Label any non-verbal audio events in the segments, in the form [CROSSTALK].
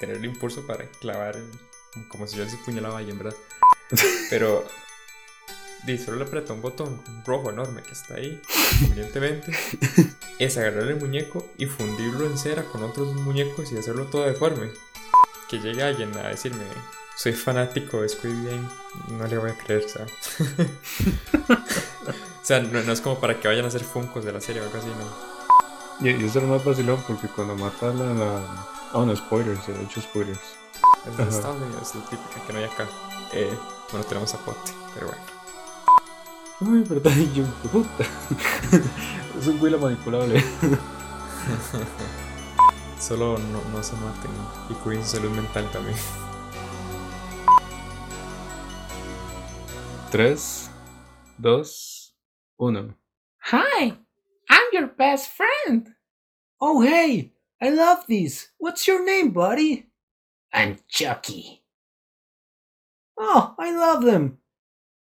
tener el impulso para clavar como si yo se puñalaba ahí, en verdad. [LAUGHS] Pero di, solo le aprieta un botón rojo enorme que está ahí, convenientemente, es agarrar el muñeco y fundirlo en cera con otros muñecos y hacerlo todo deforme. Que llegue alguien a decirme, soy fanático de Squid Game, no le voy a creer, sea. [LAUGHS] o sea, no, es como para que vayan a hacer funcos de la serie o algo así, no. Y, eso es más vacilón porque cuando matan a la... Ah, no, spoilers, he hecho spoilers. Es de Estados Unidos, la típica que no hay acá. Eh, bueno, tenemos a Pote, pero bueno. Uy, verdad, [LAUGHS] yo, puta. [LAUGHS] es un huila manipulable. [LAUGHS] Solo no, no se maten y cuiden su salud mental también. 3, 2, 1. Hi, I'm your best friend. Oh, hey, I love these. What's your name, buddy? I'm Chucky. Oh, I love them.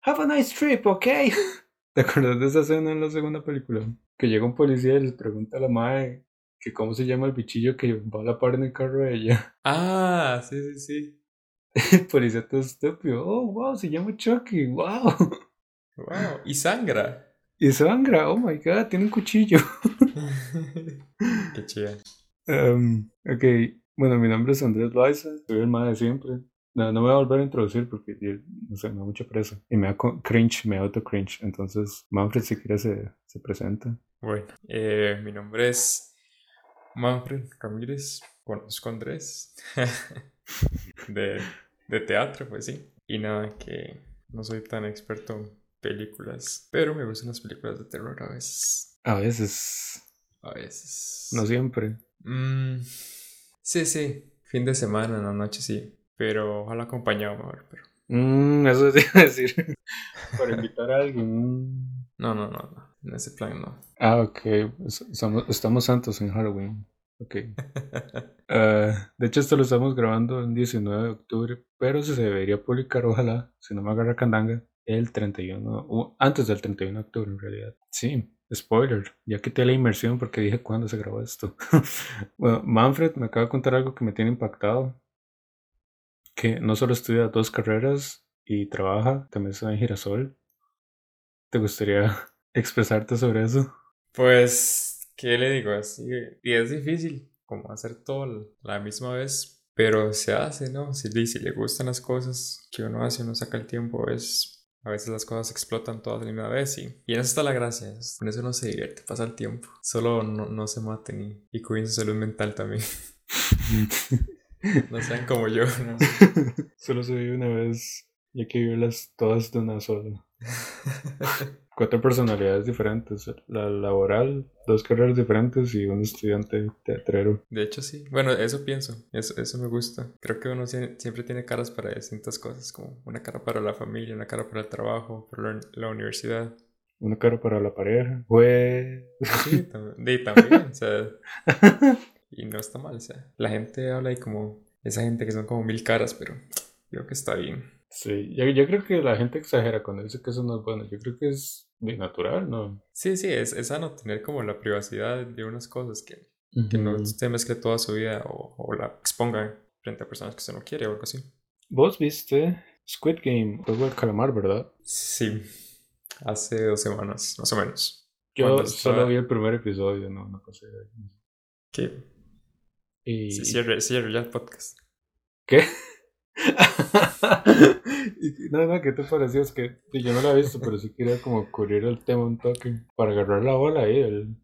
Have a nice trip, okay? [LAUGHS] ¿Te acuerdas de esa escena en la segunda película? Que llega un policía y les pregunta a la madre que cómo se llama el bichillo que va a la par en el carro de ella. [LAUGHS] Ah, sí, sí, sí. El policía todo estúpido. Oh, wow, se llama Chucky. Wow. Wow. Y sangra. Y sangra. Oh my god, tiene un cuchillo. [LAUGHS] Qué chida. Um, ok, bueno, mi nombre es Andrés Loaiza. Soy el más de siempre. No, no me voy a volver a introducir porque no sé, me da mucha presa. Y me da cringe, me da auto cringe. Entonces, Manfred, si quiere, se, se presenta. Bueno, eh, mi nombre es Manfred Ramírez. Conozco a Andrés. [LAUGHS] de, de teatro, pues sí. Y nada, que no soy tan experto en películas. Pero me gustan las películas de terror a veces. A veces. A veces. No siempre. Mm, sí, sí. Fin de semana, en la noche sí. Pero ojalá acompañado mejor. Pero... Mm, eso te iba a decir. [LAUGHS] Para invitar a alguien. No, no, no, no. En ese plan no. Ah, ok. Estamos, estamos santos en Halloween. Ok. Uh, [LAUGHS] de hecho, esto lo estamos grabando el 19 de octubre, pero se debería publicar, ojalá, si no me agarra candanga, el 31, antes del 31 de octubre en realidad. Sí, spoiler, ya quité la inmersión porque dije cuándo se grabó esto. [LAUGHS] bueno, Manfred me acaba de contar algo que me tiene impactado que no solo estudia dos carreras y trabaja, también está en Girasol. ¿Te gustaría [LAUGHS] expresarte sobre eso? Pues, ¿qué le digo? Así, y es difícil como hacer todo la misma vez, pero se hace, ¿no? Si, si le gustan las cosas que uno hace, uno saca el tiempo, es... A veces las cosas explotan todas a la misma vez y, y en eso está la gracia. Con eso uno se divierte, pasa el tiempo. Solo no, no se maten y, y cuiden su salud mental también. [LAUGHS] No sean como yo, ¿no? Solo se vive una vez y hay que vivirlas todas de una sola. [LAUGHS] Cuatro personalidades diferentes, la laboral, dos carreras diferentes y un estudiante teatrero. De hecho, sí. Bueno, eso pienso, eso, eso me gusta. Creo que uno siempre tiene caras para distintas cosas, como una cara para la familia, una cara para el trabajo, para la universidad. Una cara para la pareja. Pues... Sí, [LAUGHS] también, también o sea... Y no está mal, o sea, la gente habla y como esa gente que son como mil caras, pero creo que está bien. Sí, yo, yo creo que la gente exagera cuando dice que eso no es bueno. Yo creo que es natural, ¿no? Sí, sí, es, es sano tener como la privacidad de unas cosas que, que no se mezcle toda su vida o, o, la exponga frente a personas que se no quiere o algo así. Vos viste Squid Game, juego del calamar, ¿verdad? Sí, hace dos semanas, más o menos. Yo solo vi el primer episodio, no, no pasé. ¿Qué? Y... Sí, cierre, ya el podcast. ¿Qué? No, no, ¿qué te pareció? Es que yo no lo he visto, pero sí quería como cubrir el tema un toque para agarrar la bola ahí, el,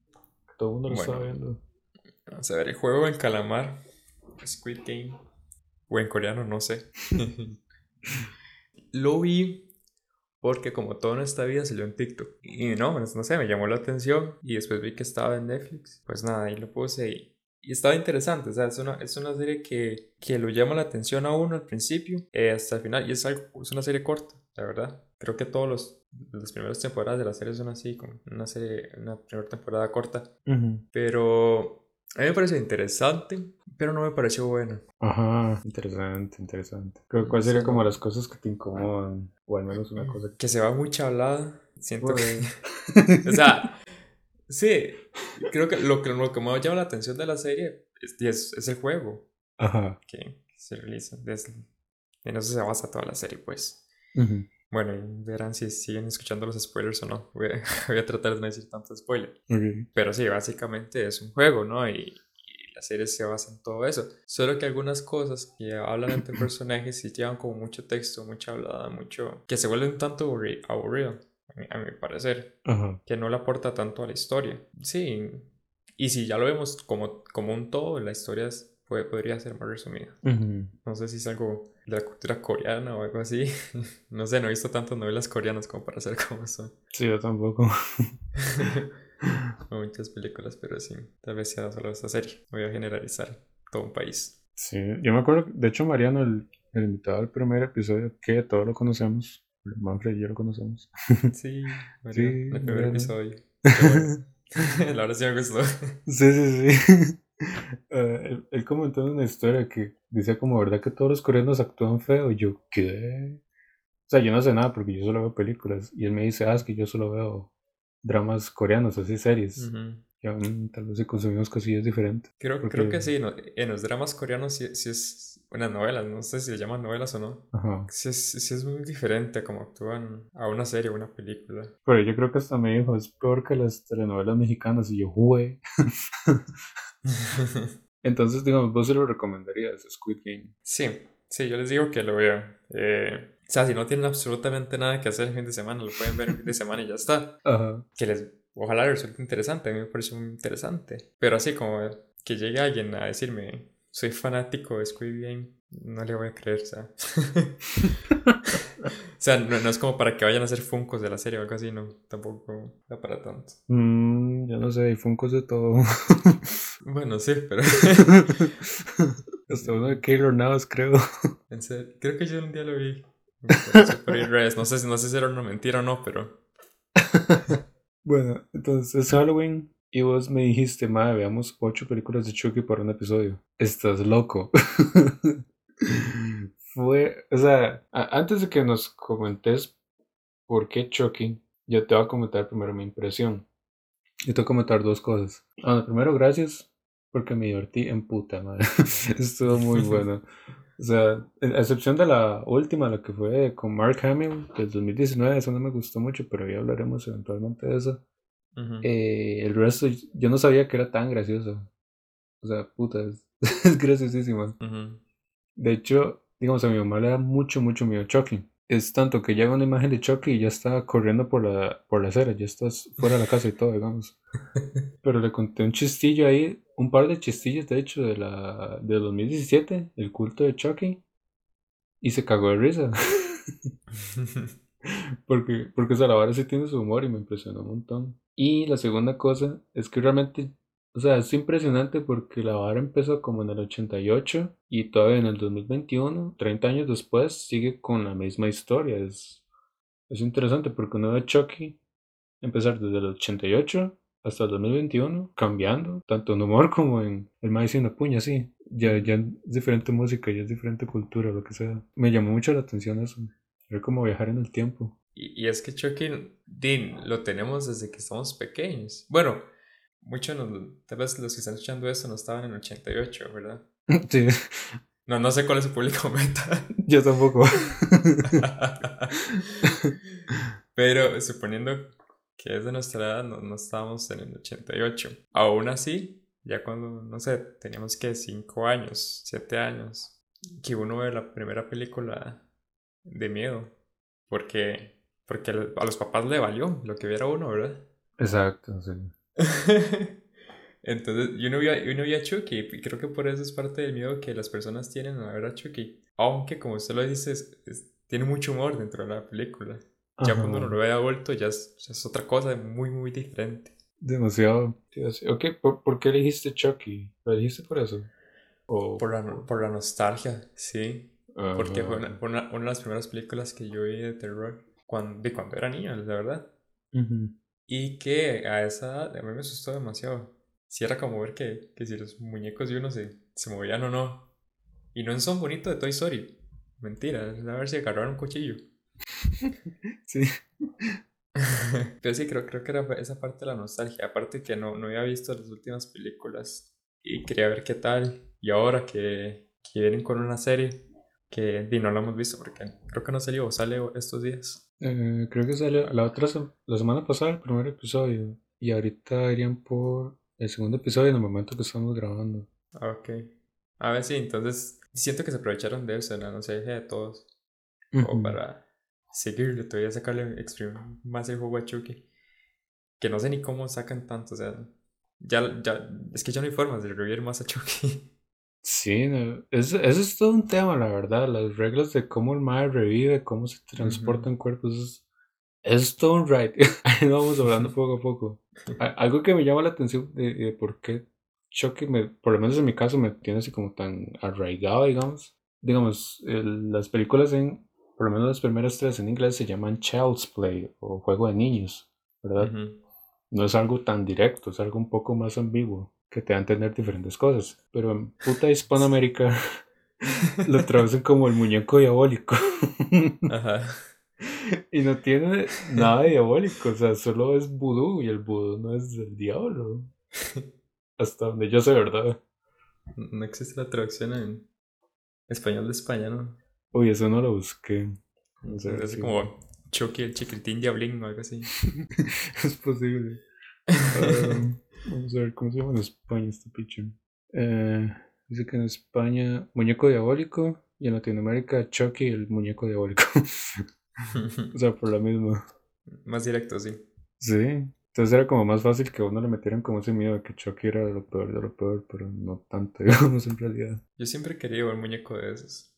todo el mundo lo está viendo. Vamos a ver, el juego en calamar, Squid Game, o en coreano, no sé. [LAUGHS] lo vi porque como todo en esta vida salió en TikTok. Y no, no sé, me llamó la atención y después vi que estaba en Netflix. Pues nada, ahí lo puse y y estaba interesante, o sea, es una, es una serie que, que lo llama la atención a uno al principio eh, hasta el final, y es, algo, es una serie corta, la verdad. Creo que todos los las primeras temporadas de la serie son así, como una serie, una primera temporada corta. Pero a mí me pareció interesante, pero no me pareció buena. Ajá, interesante, interesante. ¿Cuál sería como las cosas que te incomodan? O al menos una cosa que... se va mucha hablada. Siento que... [LAUGHS] [LAUGHS] o sea, Sí, creo que lo que, lo que más llama la atención de la serie es, es, el juego. Ajá. Que, se realiza. Desde, en eso se basa toda la serie, pues. Ujú. Bueno, y verán si siguen escuchando los spoilers o no. Voy a, [LAUGHS] voy a tratar de no decir tanto spoiler. Pero sí, básicamente es un juego, ¿no? Y, y la serie se basa en todo eso. Solo que algunas cosas que hablan entre [CLEARS THROAT] personajes sí llevan como mucho texto, mucha hablada, mucho... que se vuelve un tanto aburri- aburrido, a mi, parecer. Ajá. Que no le aporta tanto a la historia. Sí. Y si ya lo vemos como, como un todo, la historia es- puede- podría ser más resumida. No sé si es algo de la cultura coreana o algo así. [LAUGHS] no sé, no he visto tantas novelas coreanas como para saber [LAUGHS] cómo son. Sí, yo tampoco. [LAUGHS] o muchas películas, pero sí, tal vez sea solo esta serie. Voy a generalizar todo un país. Sí, yo me acuerdo, de hecho, Mariano, el, el invitado del primer episodio, que todos lo conocemos. Manfred y yo lo conocemos. Sí, [LAUGHS] Mario, Sí, el primer bueno. episodio. Bueno. [LAUGHS] La verdad sí me gustó. Sí, sí, sí. [LAUGHS] Eh, él, él comentó una historia que decía como, ¿verdad que todos los coreanos actúan feo? Y yo, ¿qué? O sea, yo no sé nada porque yo solo veo películas. Y él me dice, ah, es que yo solo veo dramas coreanos, así series. Y aún tal vez si consumimos cosillas diferentes. Creo, Porque- creo que sí, no- en los dramas coreanos sí, sí es unas novelas, no sé si le llaman novelas o no. Ajá. Sí es, sí es muy diferente a como actúan a una serie o una película. Pero yo creo que hasta me dijo, es peor que las telenovelas mexicanas. Y yo, ¡jue! [LAUGHS] Entonces, digamos, vos se lo recomendarías, Squid Game. Sí, sí, yo les digo que lo vean. Eh, o sea, si no tienen absolutamente nada que hacer el fin de semana, lo pueden ver el fin de semana y ya está. [LAUGHS] Ajá. Que les, ojalá resulte interesante, a mí me pareció muy interesante. Pero así como que llegue alguien a decirme, soy fanático de Squid Game, no le voy a creer, o sea. [LAUGHS] o sea, no, no es como para que vayan a hacer funcos de la serie o algo así, no, tampoco da para tanto. Mm, yo no sé, hay funcos de todo. [LAUGHS] Bueno, sí, pero [LAUGHS] hasta uno de Keylor Navas, creo. en serio, creo que yo un día lo vi. No sé, no sé si era una mentira o no, pero Bueno, entonces es Halloween y vos me dijiste, madre, veamos ocho películas de Chucky para un episodio. Estás loco. [LAUGHS] Fue, o sea, antes de que nos comentes por qué Chucky, yo te voy a comentar primero mi impresión. Yo te voy a comentar dos cosas. Bueno, primero, gracias porque me divertí en puta madre. [LAUGHS] Estuvo muy bueno. O sea, a excepción de la última, la que fue con Mark Hamill del 2019, eso no me gustó mucho, pero ya hablaremos eventualmente de Eh, el resto, yo no sabía que era tan gracioso. O sea, puta, es, [LAUGHS] es graciosísima. Ujú. De hecho, digamos, a mi mamá le da mucho, mucho miedo Chucky. Es tanto que llega una imagen de Chucky y ya está corriendo por la, por la acera, ya estás fuera de la casa y todo, digamos. [LAUGHS] Pero le conté un chistillo ahí, un par de chistillos, de hecho, de la de 2017, el culto de Chucky. Y se cagó de risa. [LAUGHS] Porque, porque o sea, la vara sí tiene su humor y me impresionó un montón. Y la segunda cosa es que realmente, o sea, es impresionante porque la vara empezó como en el 88 y todavía en el 2021, 30 años después, sigue con la misma historia. Es, es interesante porque uno ve Chucky empezar desde el 88 hasta el 2021, cambiando, tanto en humor como en el y una puña, sí. Ya, ya es diferente música, ya es diferente cultura, lo que sea. Me llamó mucho la atención eso. Era como viajar en el tiempo. Y, y es que Chucky, Dean, lo tenemos desde que estamos pequeños. Bueno, muchos, tal vez los que están escuchando esto no estaban en el 88, ¿verdad? [LAUGHS] Sí, No, no sé cuál es su público [LAUGHS] meta. yo tampoco. [LAUGHS] Pero suponiendo que es de nuestra edad, no, no estábamos en el 88. Aún así, ya cuando, no sé, teníamos que 5 años, 7 años, que uno ve la primera película de miedo. Porque, porque a los papás le valió lo que viera uno, ¿verdad? Exacto, sí. [LAUGHS] Entonces, yo no, vi a, yo no vi a Chucky y creo que por eso es parte del miedo que las personas tienen a ver a Chucky. Aunque, como usted lo dice, es- es- tiene mucho humor dentro de la película. Ya Ajá. cuando uno lo ve adulto ya es, ya es otra cosa muy, muy diferente. Demasiado. tío, sí. Ok, ¿por, por qué elegiste Chucky? ¿Lo elegiste por eso? O, Por la, por la nostalgia, sí. Porque fue una, una- una de las primeras películas que yo vi de terror cuando, de cuando era niño, la verdad. Ujú. Y que a esa edad a mí me asustó demasiado. Si era como ver que, que si los muñecos de uno se, se movían o no. Y no en son bonito de Toy Story. Mentira, es a ver si agarraron un cuchillo. [LAUGHS] Sí. [LAUGHS] Pero sí, creo, creo que era esa parte de la nostalgia. Aparte que no, no había visto las últimas películas y quería ver qué tal. Y ahora que que vienen con una serie que di, no la hemos visto porque creo que no salió o sale estos días. Eh, creo que salió la otra la semana pasada el primer episodio y ahorita irían por el segundo episodio en el momento que estamos grabando. Ah, Ok. A ver, sí, entonces siento que se aprovecharon de eso, ¿no? No sé, de todos. O para seguirle, todavía sacarle más el juego a Chucky. Que no sé ni cómo sacan tanto, o sea, ya, ya, es que ya no hay formas de revivir más a Chucky. [LAUGHS] Sí, eso, es todo un tema, la verdad. Las reglas de cómo el mae revive, cómo se transporta en cuerpos, es, es todo un ride. [LAUGHS] Ahí vamos hablando [LAUGHS] poco a poco. Algo que me llama la atención de, de por qué Chucky, me, por lo menos en mi caso, me tiene así como tan arraigado, digamos. Digamos, el- las películas en, por lo menos las primeras tres en inglés se llaman Child's Play o Juego de Niños, ¿verdad? No es algo tan directo, es algo un poco más ambiguo, que te da a entender diferentes cosas. Pero en puta Hispanoamérica [LAUGHS] lo traducen como el muñeco diabólico. Ajá. y no tiene nada de diabólico, o sea, solo es vudú y el vudú no es del diablo. Hasta donde yo sé, ¿verdad? No existe la traducción en español de España, ¿no? Uy, eso no lo busqué. No sé, Es como Chucky, el chiquitín diablín o algo así. [LAUGHS] es posible. [LAUGHS] Ah, vamos a ver cómo se llama en España este picho. Eh, dice que en España, muñeco diabólico. Y en Latinoamérica, Chucky, el muñeco diabólico. [LAUGHS] o sea, por la misma. Más directo, sí. Sí. Entonces era como más fácil que a uno le metieran como ese miedo de que Chucky era lo peor de lo peor, pero no tanto, [LAUGHS] digamos, en realidad. Yo siempre quería un muñeco de esos.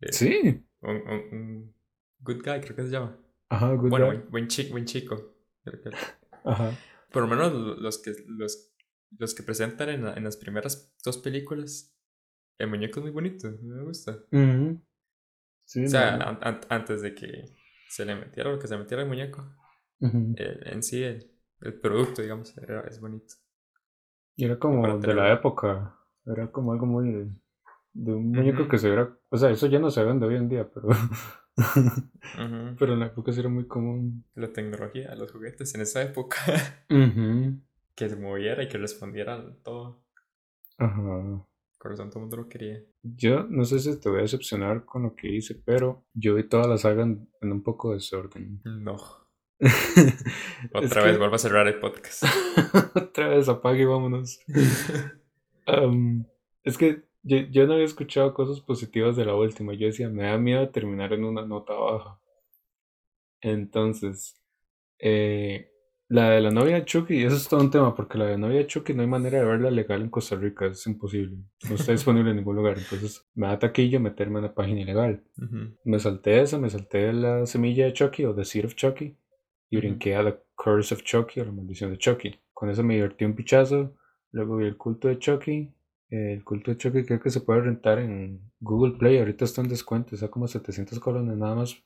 Eh, Sí. Un, un- un good guy, creo que se llama. Ajá, good Bueno, guy. buen, buen, chi- buen chico. creo que- Ajá. Por lo menos lo- los que, los, los que presentan en, la- en las primeras dos películas, el muñeco es muy bonito, me gusta. Sí, O sea, no. an- an- antes de que se le metiera lo que se metiera el muñeco, el- en sí el, el producto, digamos, era, es bonito. Y era como de la época. Era como algo muy de, de un muñeco que se viera. O sea, eso ya no se vende hoy en día, pero. [LAUGHS] Pero en la época sí era muy común. La tecnología, los juguetes en esa época, [LAUGHS] que se moviera y que respondiera a todo. Ajá. Corazón, todo el mundo lo quería. Yo no sé si te voy a decepcionar con lo que hice, pero yo vi toda la saga en, en un poco de desorden. No. [LAUGHS] Otra que- vez vuelvo a cerrar el podcast. [LAUGHS] Otra vez apague y vámonos. Es que yo, yo no había escuchado cosas positivas de la última. Yo decía, me da miedo terminar en una nota baja. Entonces, eh, la de la novia de Chucky, eso es todo un tema, porque la de la novia de Chucky no hay manera de verla legal en Costa Rica, es imposible. No está disponible en ningún lugar. Entonces, me da taquillo meterme en la página ilegal. Me salté esa, me salté la semilla de Chucky o The Seed of Chucky y brinqué a The Curse of Chucky o la maldición de Chucky. Con eso me divertí un pichazo. Luego vi el culto de Chucky. El culto de Chucky creo que se puede rentar en Google Play. Ahorita está en descuento, está como 700 colones nada más.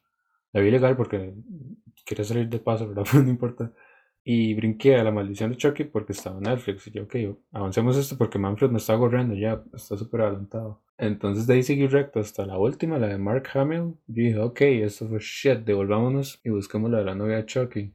La vi legal porque quería salir de paso, ¿verdad? [LAUGHS] Pero no importa. Y brinqué a la maldición de Chucky porque estaba en Netflix. Y yo, ok, avancemos esto porque Manfred me está corriendo ya, está súper adelantado. Entonces de ahí seguí recto hasta la última, la de Mark Hamill. Yo dije, ok, esto fue shit, devolvámonos y busquemos la de la novia de Chucky.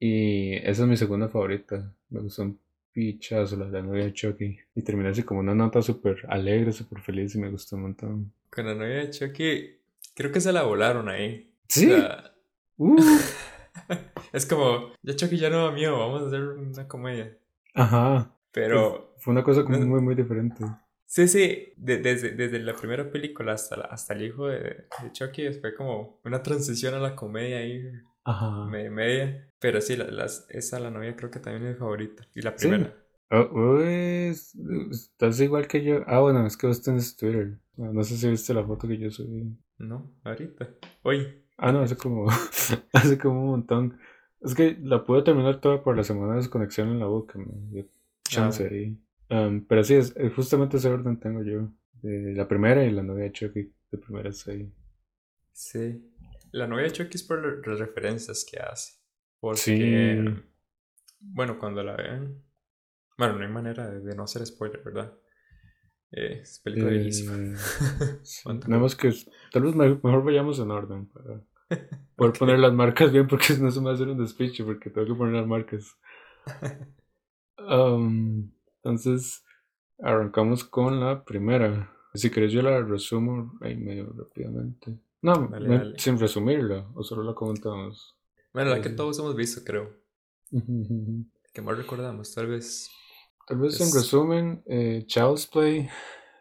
Y esa es mi segunda favorita. Me gustó un pichazo la de la novia de Chucky. Y terminé así como una nota súper alegre, súper feliz y me gustó un montón. Con la novia de Chucky, creo que se la volaron ahí. Sí. O sea, [LAUGHS] Uh, [LAUGHS] es como, ya Chucky ya no da miedo, vamos a hacer una comedia. ajá. Pero, Fue una cosa como No. muy, muy diferente. sí, sí, de- desde, desde la primera película hasta, la- hasta el hijo de, de Chucky fue como una transición a la comedia ahí, Ajá. me- media. Pero sí, la, las, esa, la novia, creo que también es mi favorita. Y la Sí. primera. Oh, pues, estás igual que yo. Ah, bueno, es que vos tenés Twitter. No, no sé si viste la foto que yo subí. No, ahorita. Hoy. Ah, no, hace [LAUGHS] como, [LAUGHS] hace como un montón. Es que la pude terminar toda por la semana de desconexión en la boca. Me dio chance Ah. ahí. Um, pero sí, es, es justamente ese orden tengo yo. De la primera y la novia de Chucky. De primera es ahí. Sí. La novia de Chucky es por la- las referencias que hace. Porque, Sí. bueno, cuando la vean, bueno, no hay manera de, de no hacer spoiler, ¿verdad? Eh, es película Eh, [LAUGHS] más que tal vez me- mejor vayamos en orden para [LAUGHS] poder poner las marcas bien porque si [LAUGHS] no se me va a hacer un despiche porque tengo que poner las marcas. Um, entonces arrancamos con la primera. Si querés yo la resumo ahí medio rápidamente. No, Dale, no, dale. sin resumirla, o solo la comentamos. Bueno, la que todos hemos visto, creo. Que más recordamos, tal vez. Tal vez en Es- resumen, eh, Child's Play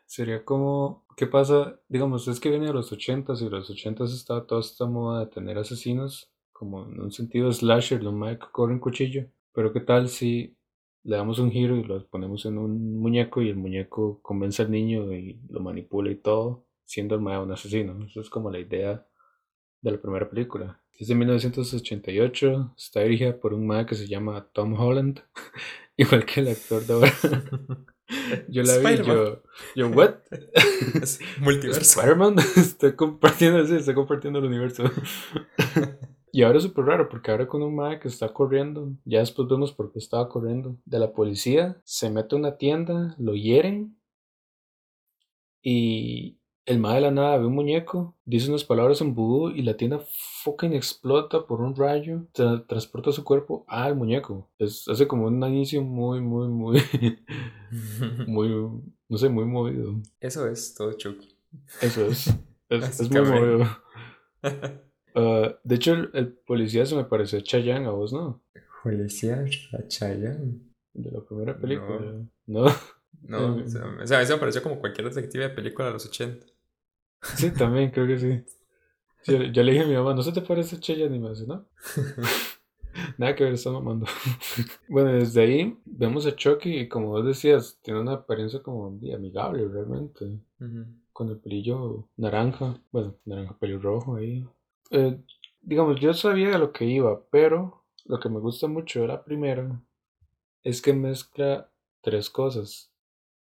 sería como, ¿qué pasa? Digamos, es que viene de los 80s y los 80s estaba toda esta moda de tener asesinos, como en un sentido slasher, los mae que corren cuchillo. Pero ¿qué tal si le damos un giro y lo ponemos en un muñeco y el muñeco convence al niño y lo manipula y todo, siendo el mae un asesino? Eso es como la idea de la primera película. Es de 1988, está dirigida por un mae que se llama Tom Holland, [LAUGHS] igual que el actor de ahora. [LAUGHS] Yo la vi, yo, yo, ¿what? [LAUGHS] Es multiverso. Spider-Man está compartiendo, sí, está compartiendo el universo. y ahora es súper raro, porque ahora con un mae que está corriendo, ya después vemos por qué estaba corriendo, de la policía, se mete a una tienda, lo hieren, y el mae de la nada ve un muñeco, dice unas palabras en vudú, y la tienda fucking explota por un rayo, tra- transporta su cuerpo al muñeco. Es, hace como un inicio muy, muy, muy, [LAUGHS] muy, no sé, muy movido. Eso es todo Chucky. Eso es. [LAUGHS] Es, es muy movido. [LAUGHS] Ah, de hecho, el, el policía se me pareció Chayanne a vos, ¿no? Policía a Chayanne. De la primera película. No. No. No, Mm. o sea, a me pareció como cualquier detective de película de los 80. Sí, también creo que sí. Sí, yo, le dije a mi mamá, ¿no se te parece Chayanne? Y me dice, no. [LAUGHS] Nada que ver, está mamando. [LAUGHS] bueno, desde ahí vemos a Chucky y como vos decías, tiene una apariencia como amigable realmente. Con el pelillo naranja, bueno, naranja pelirrojo ahí. Eh, digamos, yo sabía a lo que iba, pero lo que me gusta mucho de la primera es que mezcla tres cosas.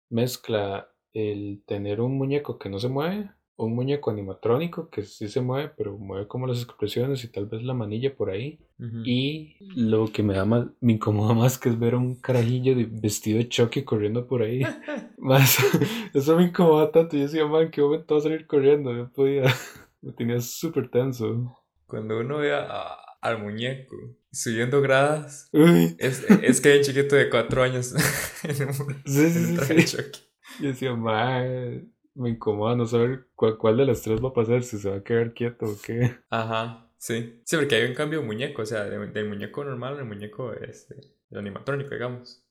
Mezcla el tener un muñeco que no se mueve, un muñeco animatrónico que sí se mueve, pero mueve como las expresiones y tal vez la manilla por ahí. Ujú. Y lo que me da más, me incomoda más que es ver a un carajillo de- vestido de Chucky corriendo por ahí. [LAUGHS] Más, [LAUGHS] eso me incomoda tanto. Yo decía, man, qué momento va a salir corriendo. No podía. [LAUGHS] Me tenía súper tenso. Cuando uno ve a- a- al muñeco subiendo gradas, Uy, es, es que hay un chiquito de 4 años en un, sí, en sí, un sí. traje de sí. Chucky. Yo decía, man, me incomoda no saber cuál, cuál de las tres va a pasar, si se va a quedar quieto o qué. Ajá, sí. Sí, porque hay un cambio de muñeco, o sea, de- del muñeco normal al muñeco este, el animatrónico, digamos.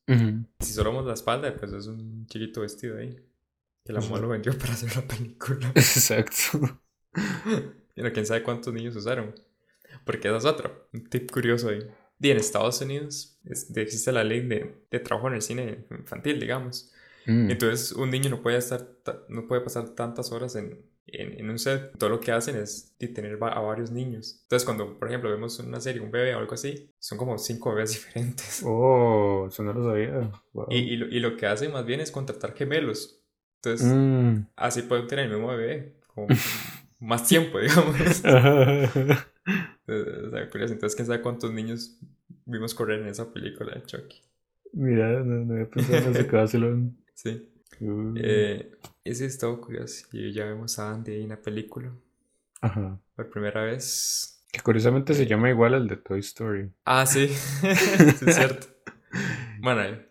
Si solo vemos la espalda, pues es un chiquito vestido ahí. Que la mamá lo [LAUGHS] vendió para hacer la película. [LAUGHS] Exacto. [LAUGHS] Pero quién sabe cuántos niños usaron. Porque esa es otra. Un tip curioso ahí. Y en Estados Unidos es- existe la ley de, de trabajo en el cine infantil, digamos. Mm. Entonces un niño no puede estar, ta- no puede pasar tantas horas en, en, en un set. Todo lo que hacen es tener a varios niños. Entonces cuando, por ejemplo, vemos una serie, un bebé o algo así, son como cinco bebés [LAUGHS] diferentes. Oh, eso no lo sabía. Wow. Y, y, lo, y lo que hacen más bien es contratar gemelos. Entonces Mm. así pueden tener el mismo bebé. Como [LAUGHS] más tiempo, digamos. [LAUGHS] Curioso. Entonces, quién sabe cuántos niños vimos correr en esa película de Chucky. Mira, no, no había pensado en ese vacilón. Sí. Uh. Eh, ese es todo curioso. Y ya vemos a Andy en la película. Ajá. Por primera vez. Que curiosamente se llama igual al de Toy Story. Ah, sí. [LAUGHS] sí, es cierto. [LAUGHS] Bueno, eh,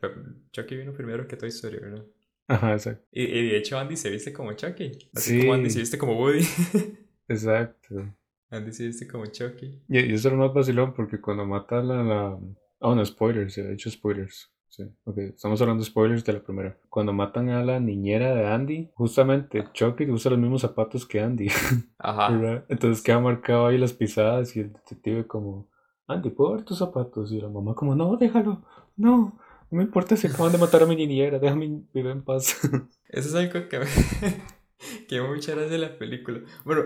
Chucky vino primero que Toy Story, ¿verdad? Ajá, exacto. Y, y de hecho, Andy se viste como Chucky. Así Sí. como Andy se viste como Woody. [LAUGHS] Exacto. Andy se viste como Chucky. Y, y eso era más vacilón porque cuando mata a la. Ah, no, spoilers, he hecho spoilers. Sí, ok, estamos hablando de spoilers de la primera. Cuando matan a la niñera de Andy, justamente Chucky usa los mismos zapatos que Andy, [LAUGHS] Ajá. ¿verdad? Entonces queda marcado ahí las pisadas y el detective como, Andy, ¿puedo ver tus zapatos? Y la mamá como, no, déjalo, no, no me importa si acaban de matar a mi niñera, déjame vivir en paz. [LAUGHS] Eso es algo que me, [LAUGHS] que me mucha gracia de la película. Bueno,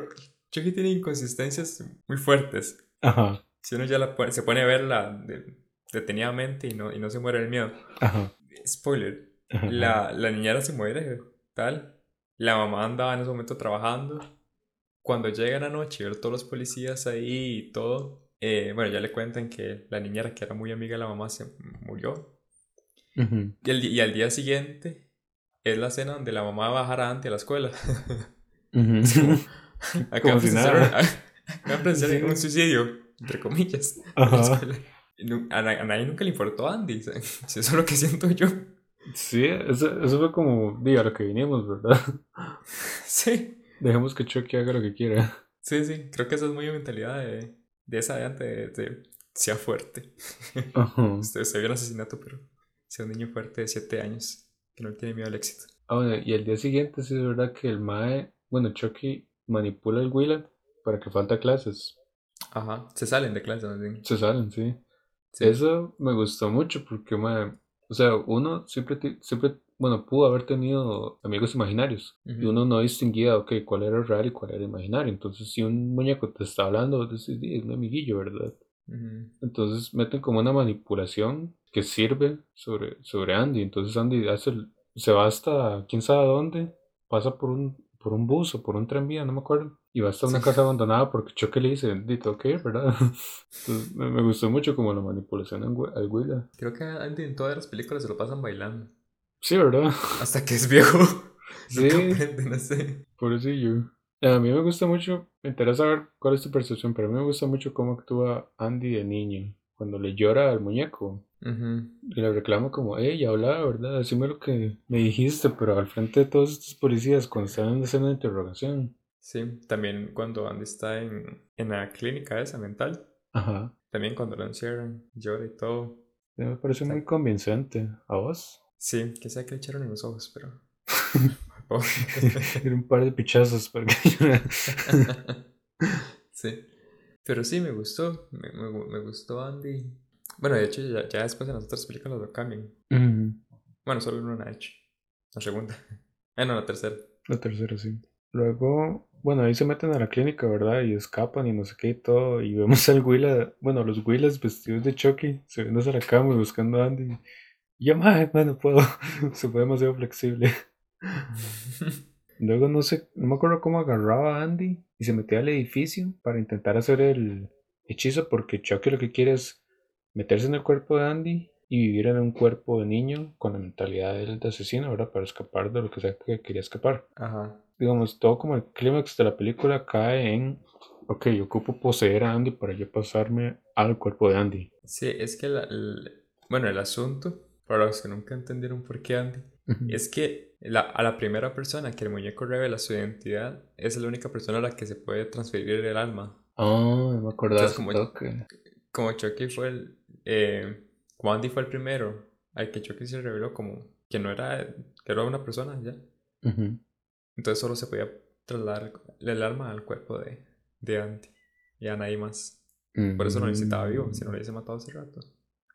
Chucky tiene inconsistencias muy fuertes. Ajá, Si uno ya la pone- se pone a verla de- detenidamente y no, y no se muere el miedo. ajá. Spoiler. ajá. La, la niñera se muere, tal. La mamá andaba en ese momento trabajando. Cuando llega la noche ver todos los policías ahí y todo, eh, bueno, ya le cuentan que la niñera, que era muy amiga de la mamá, se murió. Ujú. Y, el y al día siguiente es la escena donde la mamá va a bajar a Dante a la escuela. Ujú. [LAUGHS] Es como, [LAUGHS] Como acá si pensaron, nada. [LAUGHS] acá pensaron en un suicidio, entre comillas. en la escuela. A, na- a nadie nunca le importó a Andy. [LAUGHS] eso es lo que siento yo. Sí, eso, eso fue como, diga, lo que vinimos, ¿verdad? [LAUGHS] Sí, Dejemos que Chucky haga lo que quiera. sí, sí. Creo que esa es muy mentalidad de, de esa de antes, de, de sea fuerte. [LAUGHS] Ajá. Usted se vio el asesinato, pero sea un niño fuerte de 7 años que no tiene miedo al éxito. Ah, bueno, y el día siguiente sí es verdad que el Mae, bueno, Chucky manipula el Willa para que falta clases. Ajá, se salen de clase más bien. Se salen, sí. Sí. Eso me gustó mucho porque, mae, o sea, uno siempre, siempre, bueno, pudo haber tenido amigos imaginarios y uno no distinguía, ok, cuál era real y cuál era imaginario. Entonces, si un muñeco te está hablando, vos decís, "Di, es mi amiguillo, ¿verdad? Entonces meten como una manipulación que sirve sobre, sobre Andy. Entonces Andy hace el- se va hasta quién sabe dónde, pasa por un, por un bus o por un tranvía, no me acuerdo. Y va hasta una Sí. casa abandonada porque Chucky le dice, di, tengo que ir, ¿verdad? [LAUGHS] Entonces me, me gustó mucho como la manipulación al Willa. Creo que Andy en todas las películas se lo pasan bailando. Sí, ¿verdad? Hasta que es viejo. [LAUGHS] Sí. No sé. Pobrecillo. A mí me gusta mucho, me interesa ver cuál es tu percepción, pero a mí me gusta mucho cómo actúa Andy de niño. Cuando le llora al muñeco, Ujú. Y le reclamo como, hey, habla, ¿verdad? Decime lo que me dijiste, pero al frente de todos estos policías cuando están en la escena de interrogación. Sí, también cuando Andy está en, en la clínica esa mental. Ajá. También cuando lo encierran, llora y todo. Me parece muy convincente. ¿A vos? Sí, que sea que le echaron en los ojos, pero. [LAUGHS] Era un par de pichazos para que [LAUGHS] sí. Pero sí, me gustó. Me, me gustó Andy. Bueno, de hecho, ya, ya después en las otras películas lo cambian. Ujú. Bueno, solo en una, de hecho. La segunda. [LAUGHS] Ah, no, la tercera. La tercera, sí. Luego, bueno, ahí se meten a la clínica, ¿verdad? Y escapan y no sé qué y todo. Y vemos al Willa, bueno, los Willas vestidos de Chucky, subiéndose a la cama y buscando a Andy. Y yo, madre, no puedo. [LAUGHS] se fue demasiado flexible. [LAUGHS] Luego no sé, no me acuerdo cómo agarraba a Andy y se metía al edificio para intentar hacer el hechizo porque Chucky lo que quiere es meterse en el cuerpo de Andy y vivir en un cuerpo de niño con la mentalidad del de asesino, ¿verdad? Para escapar de lo que sea que quería escapar. Ajá. Digamos, todo como el clímax de la película cae en, ok, yo ocupo poseer a Andy para yo pasarme al cuerpo de Andy. Sí, es que la- el- bueno, el asunto, para los que nunca entendieron por qué Andy, es que la- a la primera persona que el muñeco revela su identidad es la única persona a la que se puede transferir el alma. Ah, no me acordaba como-. Como Chucky fue el... Eh, fue el primero al que Chucky se reveló como que no era... que era una persona ya. Entonces solo se podía trasladar el alma al cuerpo de, de Andy. Y a nadie más. Por eso lo necesitaba vivo, si no lo hubiese matado hace rato.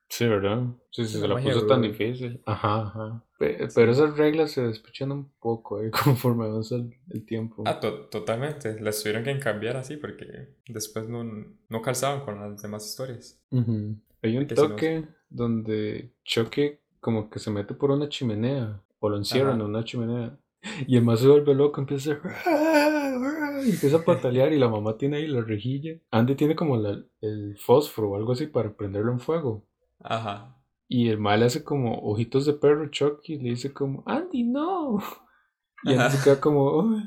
Sí, ¿verdad? Sí, se la puso tan difícil. Ajá, ajá. Pe- Pero esas reglas se despechan un poco eh, [LAUGHS] conforme avanza el, el tiempo. Ah, to- totalmente. Las tuvieron que cambiar así porque después no, no calzaban con las demás historias. Hay un toque donde Chucky como que se mete por una chimenea o lo encierran Ajá. en una chimenea y el más se vuelve loco, empieza a... y empieza a patalear y la mamá tiene ahí la rejilla. Andy tiene como la- el fósforo o algo así para prenderlo en fuego. Ajá. Y el mal hace como ojitos de perro Chucky y le dice como, Andy, no. [LAUGHS] Y Andy se queda como, uy,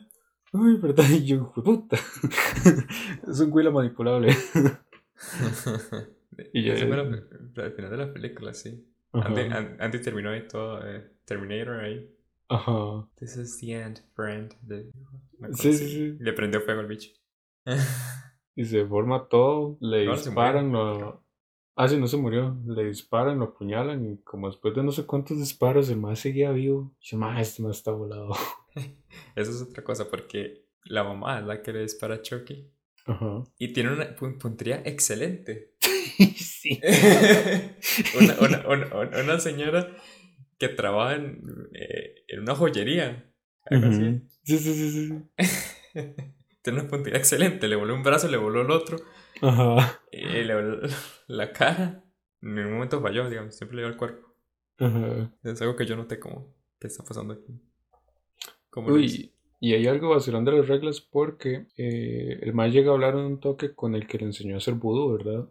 uy, ¿verdad? Y yo, "Fue puta. [LAUGHS] es un Willa manipulable. [LAUGHS] Y la- al final de la película, sí. Ajá. Andy, An- Andy terminó ahí todo, eh, Terminator ahí. Ajá. This is the end, friend. de- Sí, sí, sí. Le prendió fuego al bicho. [LAUGHS] Y se forma todo, le No, disparan, lo... Ah, sí, no se murió. Le disparan, lo apuñalan y como después de no sé cuántos disparos, el más seguía vivo. Dice, más este más está volado. [LAUGHS] Eso es otra cosa porque la mamá es la que le dispara a Chucky. Ajá. Y tiene una pu- puntería excelente. [LAUGHS] sí. [LAUGHS] una, una, una, una- una señora que trabaja en, eh, en una joyería. Algo así. Sí, sí, sí, sí. [LAUGHS] Tiene una puntería excelente. Le voló un brazo, le voló el otro. Ajá. Y le voló la cara. En ningún momento falló, digamos. Siempre le dio el cuerpo. Ajá. Es algo que yo noté como... ¿Qué está pasando aquí? ¿Cómo lo hizo? Uy, y hay algo vacilón de las reglas porque eh, el mal llega a hablar en un toque con el que le enseñó a hacer vudú, ¿verdad?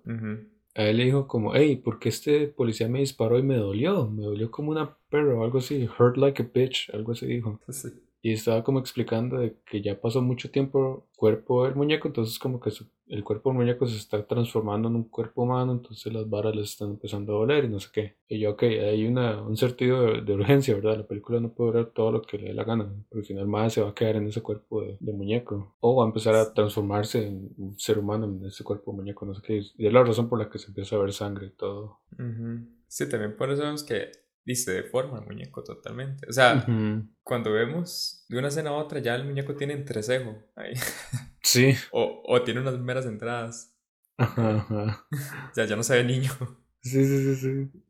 A él le dijo como, hey, ¿por qué este policía me disparó y me dolió? Me dolió como una perra o algo así. Hurt like a bitch, algo así dijo. Sí. Y estaba como explicando de que ya pasó mucho tiempo cuerpo del muñeco, entonces como que su- el cuerpo del muñeco se está transformando en un cuerpo humano, entonces las varas les están empezando a doler y no sé qué. Y yo, ok, hay una, un sentido de, urgencia, ¿verdad? La película no puede durar todo lo que le dé la gana, porque no el más se va a quedar en ese cuerpo de, muñeco. O va a empezar a transformarse en un ser humano en ese cuerpo de muñeco, no sé qué. Y es la razón por la que se empieza a ver sangre y todo. Ujú. Sí, también por eso vemos que dice deforma el muñeco totalmente. O sea, cuando vemos de una escena a otra, ya el muñeco tiene entrecejo ahí. [LAUGHS] Sí. O, o tiene unas meras entradas. Ajá, ajá. [LAUGHS] O sea, ya no se ve niño. Sí, sí, sí, sí.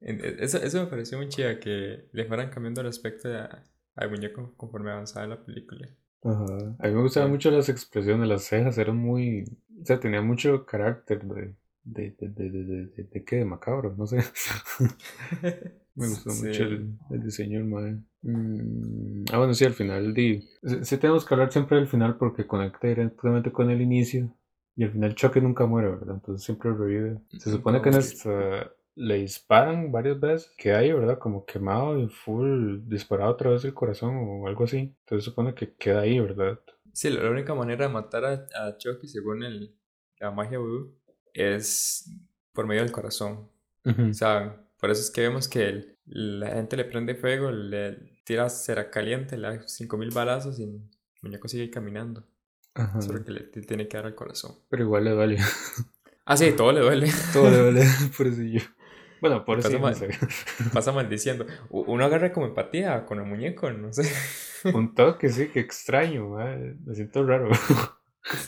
E- Eso, eso me pareció muy chida, que le fueran cambiando el aspecto a- al muñeco conforme avanzaba la película. Ajá. A mí me gustaban Sí. mucho las expresiones, las cejas eran muy... O sea, tenía mucho carácter de... De, de, de, de, qué, de macabro, no sé. [LAUGHS] Me gustó Sí. mucho el, el diseño del mae. Mm, ah, bueno, sí, al final, di, sí, sí tenemos que hablar siempre del final porque conecta directamente con el inicio. Y al final Chucky nunca muere, ¿verdad? Entonces siempre revive. Se supone que en esta le disparan varias veces, queda ahí, ¿verdad? Como quemado y full disparado otra vez el corazón o algo así. Entonces se supone que queda ahí, ¿verdad? Sí, la única manera de matar a, a Chucky, según el, la magia es por medio del corazón. Ujú. O sea, por eso es que vemos que el- la gente le prende fuego, le tira cera caliente, le da 5000 balazos y el muñeco sigue caminando. Ajá. Solo que le tiene que dar al corazón. Pero igual le duele. Ah, sí, todo le duele. [LAUGHS] Todo le duele, [LAUGHS] por eso yo. Bueno, por eso Pasa mal. [LAUGHS] Pasa maldiciendo. Uno agarra como empatía con el muñeco, no sé. Un toque, sí, que extraño, mae. Me siento raro.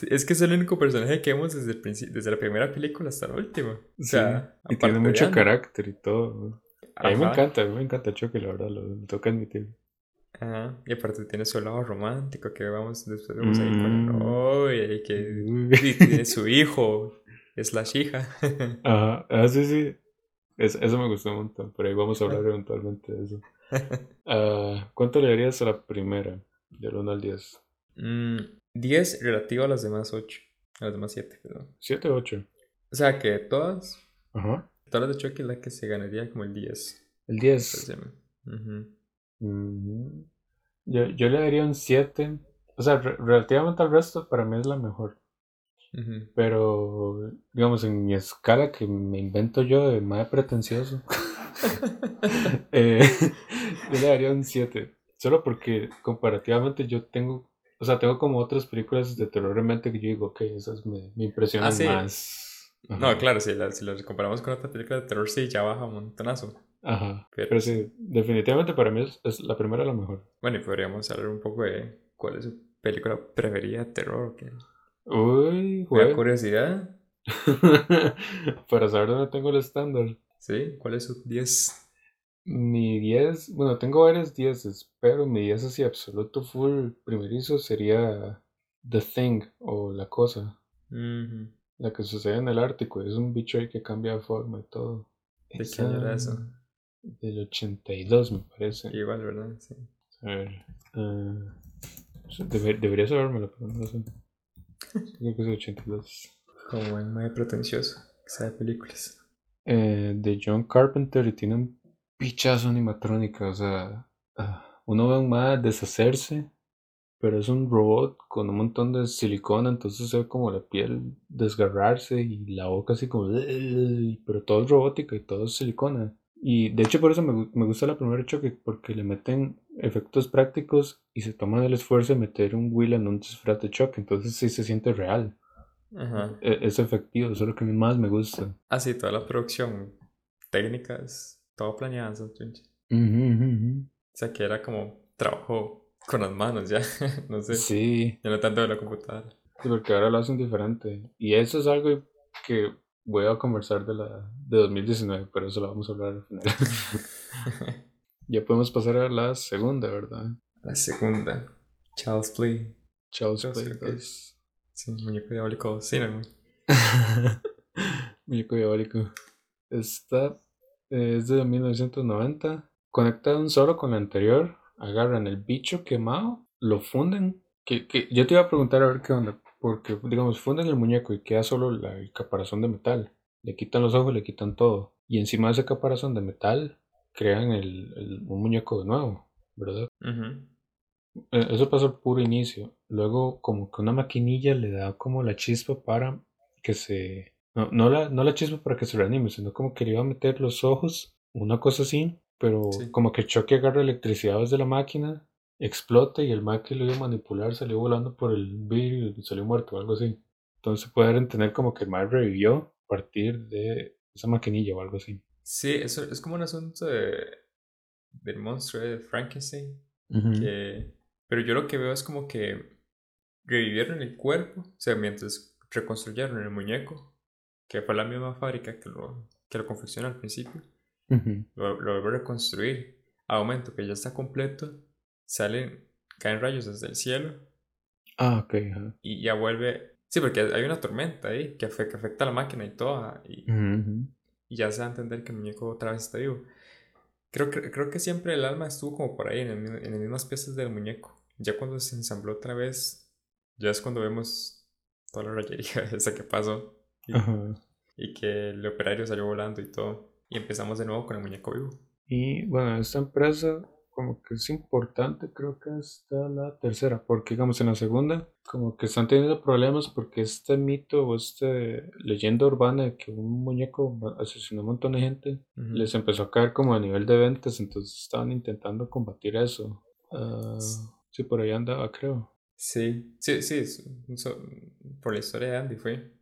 Es que es el único personaje que vemos desde, el princi- desde la primera película hasta la última. O sea, y tiene mucho carácter y todo. A mí me encanta, a mí me encanta Chucky, la verdad, lo, lo que admitir. Ajá. Y aparte tiene su lado romántico que vamos después vemos ahí con el Mm. novio y que y tiene [LAUGHS] su hijo, es la hija. [LAUGHS] Ajá, ah, sí, sí. Es- eso me gustó un montón, pero ahí vamos a hablar eventualmente de eso. [LAUGHS] Ah, ¿Cuánto le darías a la primera? Del 1 al 10. Mm, 10 relativo a las demás 8. A las demás 7, perdón. 7 o 8. O sea que todas, Ajá. todas las de Chucky es la que se ganaría como el 10. El 10. parece a mí. Ujú. Ujú. Yo, yo le daría un 7. O sea, re- relativamente al resto, para mí es la mejor. Ujú. Pero, digamos, en mi escala que me invento yo de más pretencioso, [LAUGHS] [LAUGHS] eh, [LAUGHS] yo le daría un 7. Solo porque comparativamente yo tengo, o sea, tengo como otras películas de terror en mente que yo digo, ok, esas me, me impresionan Ah, sí. más. No, claro, si las si las comparamos con otra película de terror, sí, ya baja un montonazo. Ajá. Pero Pero sí, definitivamente para mí es, es la primera la mejor. Bueno, y podríamos hablar un poco de cuál es su película preferida de terror. Que Uy, me da güey. curiosidad. [LAUGHS] Para saber dónde tengo el estándar. ¿Sí? ¿Cuál es su 10? Mi 10, bueno, tengo varios 10, pero mi 10 así absoluto full primerizo sería The Thing o La Cosa, la que sucede en el Ártico. Es un bicho ahí que cambia de forma y todo. ¿De qué era eso? Del 82, me parece. Igual, ¿verdad? Sí. A ver. ah, debe- debería sabérmelo, pero no sé. [LAUGHS] Creo que es el 82. Como en muy pretencioso. Que sabe películas. eh, de John Carpenter y tiene un pichazo animatrónica, o sea, ah, uno ve a un mae deshacerse, pero es un robot con un montón de silicona, entonces se ve como la piel desgarrarse y la boca así como, [LAUGHS] pero todo es robótica y todo es silicona. Y de hecho por eso me, me gusta la primera choque, porque le meten efectos prácticos y se toman el esfuerzo de meter un Will en un disfraz de choque, entonces sí se siente real, Ajá. E- es efectivo, eso es lo que más me gusta. Ah, sí, toda la producción. Técnicas. Todo planeado. ¿sabes? O Ujú, ujú, ujú. sea, que era como trabajo con las manos ya. [LAUGHS] no sé. Sí, Ya no tanto de la computadora. sí, porque ahora lo hacen diferente. Y eso es algo que voy a conversar de la de 2019, pero eso lo vamos a hablar al final. [LAUGHS] ya podemos pasar a la segunda, ¿verdad? La segunda. Child's Play. Child's Child's Play Play. 2. Sí, muñeco diabólico Cinnamon. [LAUGHS] Muñeco diabólico. Esta es de 1990. Conectan solo con la anterior. Agarran el bicho quemado, lo funden. Que, que yo te iba a preguntar a ver qué onda. Porque, digamos, funden el muñeco y queda solo la- el caparazón de metal. Le quitan los ojos, le quitan todo. Y encima de ese caparazón de metal, crean el, el- un muñeco de nuevo, ¿verdad? Eh, Eso pasa al puro inicio. Luego, como que una maquinilla le da como la chispa para que se. No, no la, no la chispa para que se reanime, sino como que le iba a meter los ojos, una cosa así. Pero Sí. como que Chucky agarra electricidad desde la máquina, explota y el Mae que lo iba a manipular salió volando por el vidrio y salió muerto o algo así. Entonces puede entender como que el Mae revivió a partir de esa maquinilla o algo así. Sí, eso es como un asunto de, del monstruo de Frankenstein. Que- pero yo lo que veo es como que revivieron el cuerpo, o sea, mientras reconstruyeron el muñeco, que fue la misma fábrica que lo, que lo confeccionó al principio, Ujú. lo, lo vuelve a reconstruir. A momento que ya está completo, salen, caen rayos desde el cielo Ah, ok. ajá. y ya vuelve. Sí, porque hay una tormenta ahí que afecta, que afecta a la máquina y todo, y, Ujú, ujú. y ya se da a entender que el muñeco otra vez está vivo. Creo, que creo que siempre el alma estuvo como por ahí, en, el en las mismas piezas del muñeco. Ya cuando se ensambló otra vez, ya es cuando vemos toda la rayería [LAUGHS] esa que pasó y, que el operario salió volando y todo. Y empezamos de nuevo con el muñeco vivo. Y bueno, esta empresa como que es importante, creo que hasta la tercera, porque digamos en la segunda como que están teniendo problemas porque este mito o esta leyenda urbana de que un muñeco asesinó a un montón de gente les empezó a caer como a nivel de ventas, entonces estaban intentando combatir eso. Ah, sí, por ahí andaba, creo. Sí, sí, sí, so- por la historia de Andy fue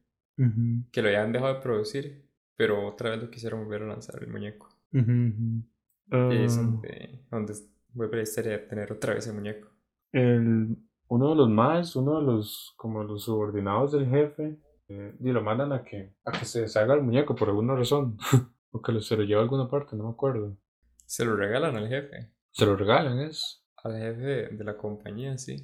Que lo habían dejado de producir, pero otra vez lo quisieron volver a lanzar el muñeco. Y es Ah, donde, donde vuelve la historia de tener otra vez el muñeco. el, uno de los más, uno de los como los subordinados del jefe, eh, y lo mandan a que, a que se deshaga el muñeco por alguna razón. [LAUGHS] o que lo- se lo lleva a alguna parte, no me acuerdo. Se lo regalan al jefe, Se lo regalan, es. al jefe de, de la compañía, sí.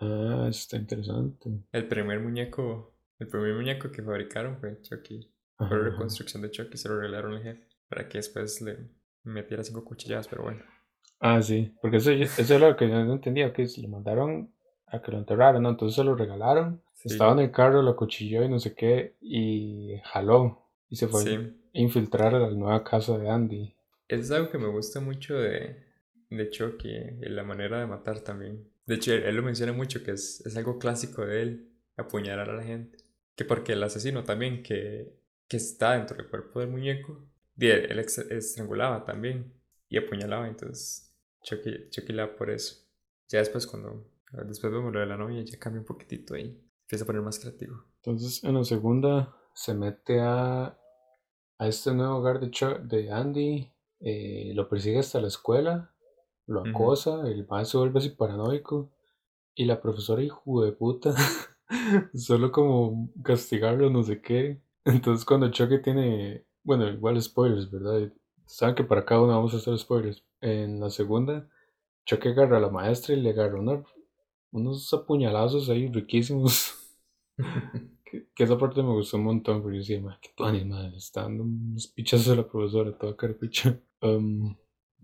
Ah, está interesante. El primer muñeco, el primer muñeco que fabricaron fue Chucky. Fue Ajá, la reconstrucción de Chucky, se lo regalaron al jefe. Para que después le metiera cinco cuchilladas, pero bueno. Ah, sí, porque eso, eso es lo que yo no entendía, que se lo mandaron a que lo enterraran, ¿no? Entonces se lo regalaron, Sí. estaba en el carro, lo cuchilló y no sé qué, y jaló, y se fue Sí. a infiltrar a la nueva casa de Andy. Eso es algo que me gusta mucho de, de Chucky, eh, la manera de matar también. De hecho, él, él lo menciona mucho, que es, es algo clásico de él, apuñalar a la gente. Que porque el asesino también, que, que está dentro del cuerpo del muñeco, él, estrangulaba también y apuñalaba, entonces Chucky, Chucky la por eso. Ya después cuando, después vemos lo de la novia, ya cambia un poquitito ahí, empieza a poner más creativo. Entonces en la segunda se mete a, a este nuevo hogar de, Cho- de Andy, eh, lo persigue hasta la escuela, lo acosa, el maestro se vuelve así paranoico, y la profesora hijo de puta, [LAUGHS] [LAUGHS] solo como castigarlo, no sé qué. Entonces cuando Chucky tiene, bueno, igual spoilers, ¿verdad? Saben que para cada uno vamos a hacer spoilers. En la segunda, Chucky agarra a la maestra y le agarra una- unos apuñalazos ahí riquísimos. [LAUGHS] Que, que esa parte me gustó un montón, porque yo decía, "Ma, qué tuanis, madre, está dando unos pichazos a la profesora, toda carpicha. Um,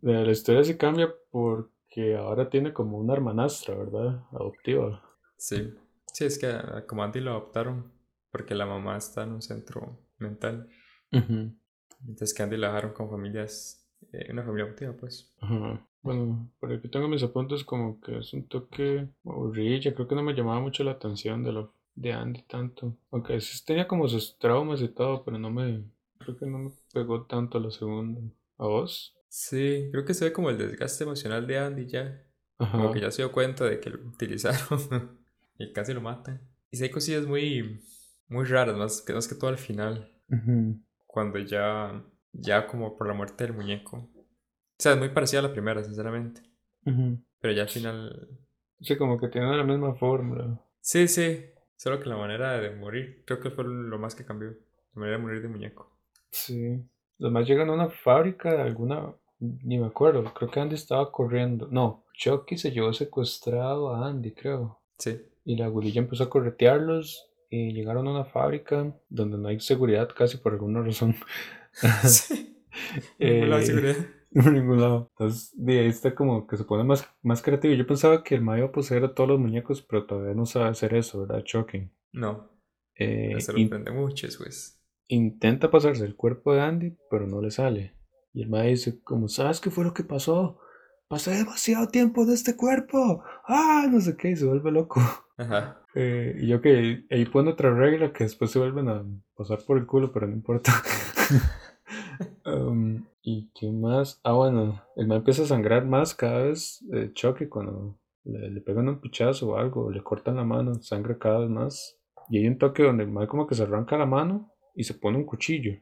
la, la historia se cambia porque ahora tiene como una hermanastra, ¿verdad? Adoptiva. Sí, sí, es que a como Andy lo adoptaron porque la mamá está en un centro mental. Ujú, Entonces que Andy la dejaron con familias, eh, una familia adoptiva, pues. ajá. Bueno, por aquí tengo mis apuntes como que es un toque aburrido, creo que no me llamaba mucho la atención de lo de Andy tanto. Aunque sí tenía como sus traumas y todo, pero no me, creo que no me pegó tanto la segunda. ¿A vos? Sí, creo que se ve como el desgaste emocional de Andy ya. Como Ajá. que ya se dio cuenta de que lo utilizaron [LAUGHS] y casi lo matan. Y sí hay cosillas muy, muy raras, más que, más que todo al final, cuando ya, ya como por la muerte del muñeco. O sea, es muy parecida a la primera, sinceramente. Pero ya al final... Sí, como que tienen la misma fórmula. Sí, sí. Solo que la manera de morir, creo que fue lo más que cambió. La manera de morir de muñeco. Sí. Además llegan a una fábrica de alguna, ni me acuerdo, creo que Andy estaba corriendo. No, Chucky se llevó secuestrado a Andy, creo. Sí. Y la gurilla empezó a corretearlos y llegaron a una fábrica donde no hay seguridad casi por alguna razón. [LAUGHS] sí. [LAUGHS] Ningún lado de Eh, seguridad. [LAUGHS] Por ningún lado. Entonces, de ahí está como que se pone más, más creativo. Yo pensaba que el Mayo iba a poseer a todos los muñecos, pero todavía no sabe hacer eso, ¿verdad? Chucky. No, Eh, in- sorprende mucho pues. intenta pasarse el cuerpo de Andy, pero no le sale. Y el Mae dice, como, ¿sabes qué fue lo que pasó? pasé demasiado tiempo de este cuerpo. Ah, no sé qué, y se vuelve loco. Ajá. Eh, y yo que ahí pone otra regla que después se vuelven a pasar por el culo, pero no importa. [LAUGHS] Um, ¿Y qué más? Ah, bueno, el man empieza a sangrar más cada vez de choque cuando le, le pegan un pichazo o algo, le cortan la mano, sangra cada vez más. Y hay un toque donde el man como que se arranca la mano y se pone un cuchillo.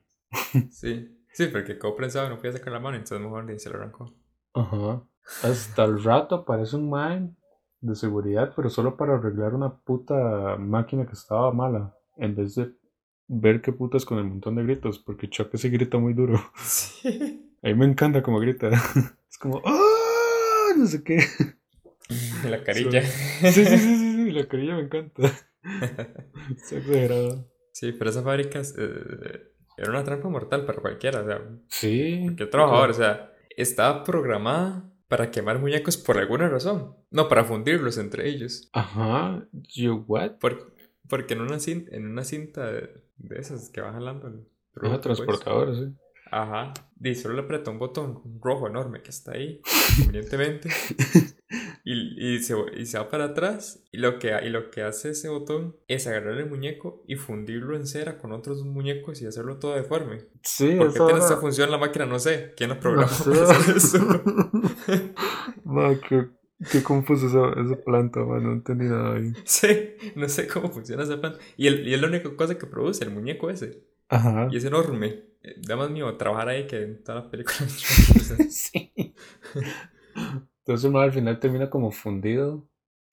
Sí. Sí, porque como pensaba no podía sacar la mano, entonces mejor ni se lo arrancó. Ajá. Hasta el rato aparece un man de seguridad, pero solo para arreglar una puta máquina que estaba mala. En vez de ver qué putas con el montón de gritos, porque Chuck sí grita muy duro. [LAUGHS] Sí. A mí me encanta como grita. [LAUGHS] Es como, ¡ah! No sé qué. [LAUGHS] La carilla. Sí, sí, sí, sí, sí, la carilla me encanta. Está exagerado. Sí, pero esa fábrica eh, era una trampa mortal para cualquiera, o sea, Sí. cualquier trabajador, o sea, estaba programada para quemar muñecos por alguna razón, no para fundirlos entre ellos. Ajá. You what? Por- porque en una cinta, en una cinta de, de esas que va jalando el Ajá, sí. Ajá. Y solo le aprieta un botón rojo enorme que está ahí, [LAUGHS] convenientemente. Y, y, se, y se va para atrás. Y lo, que, y lo que hace ese botón es agarrar el muñeco y fundirlo en cera con otros muñecos y hacerlo todo deforme. Sí, ¿Por qué tiene esta función la máquina? No sé. ¿Quién No programó sé. para hacer eso? [LAUGHS] Ma, qué, qué confuso esa, esa planta, man. No entendí nada ahí. [LAUGHS] Sí, no sé cómo funciona esa planta. Y, el, y es la única cosa que produce, el muñeco ese. Ajá. Y es enorme. Eh, Da más miedo trabajar ahí que en toda la película. [LAUGHS] [LAUGHS] Sí. Entonces, al final termina como fundido.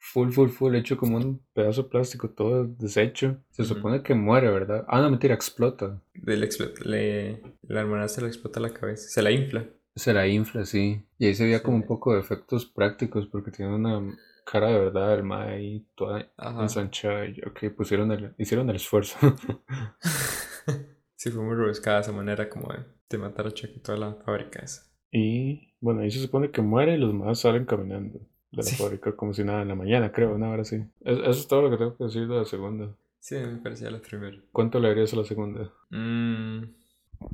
Full, full, full, hecho como un pedazo de plástico todo deshecho. Se supone que muere, ¿verdad? Ah, no, mentira, explota. Le explota- le- la hermana se le explota la cabeza. Se la infla. Se la infla, sí. Y ahí se veía como un poco de efectos prácticos porque tiene una cara de verdad el mae ahí toda Ajá. ensanchada. Y ok, pusieron el, hicieron el esfuerzo. [LAUGHS] Sí, fue muy rebuscada esa manera como de, de matar a Chuck y toda la fábrica esa. y bueno, ahí se supone que muere y los más salen caminando de la Sí. fábrica como si nada en la mañana, creo, una hora así. Es- eso es todo lo que tengo que decir de la segunda. Sí, me parecía la primera. ¿Cuánto le darías a la segunda? Mm,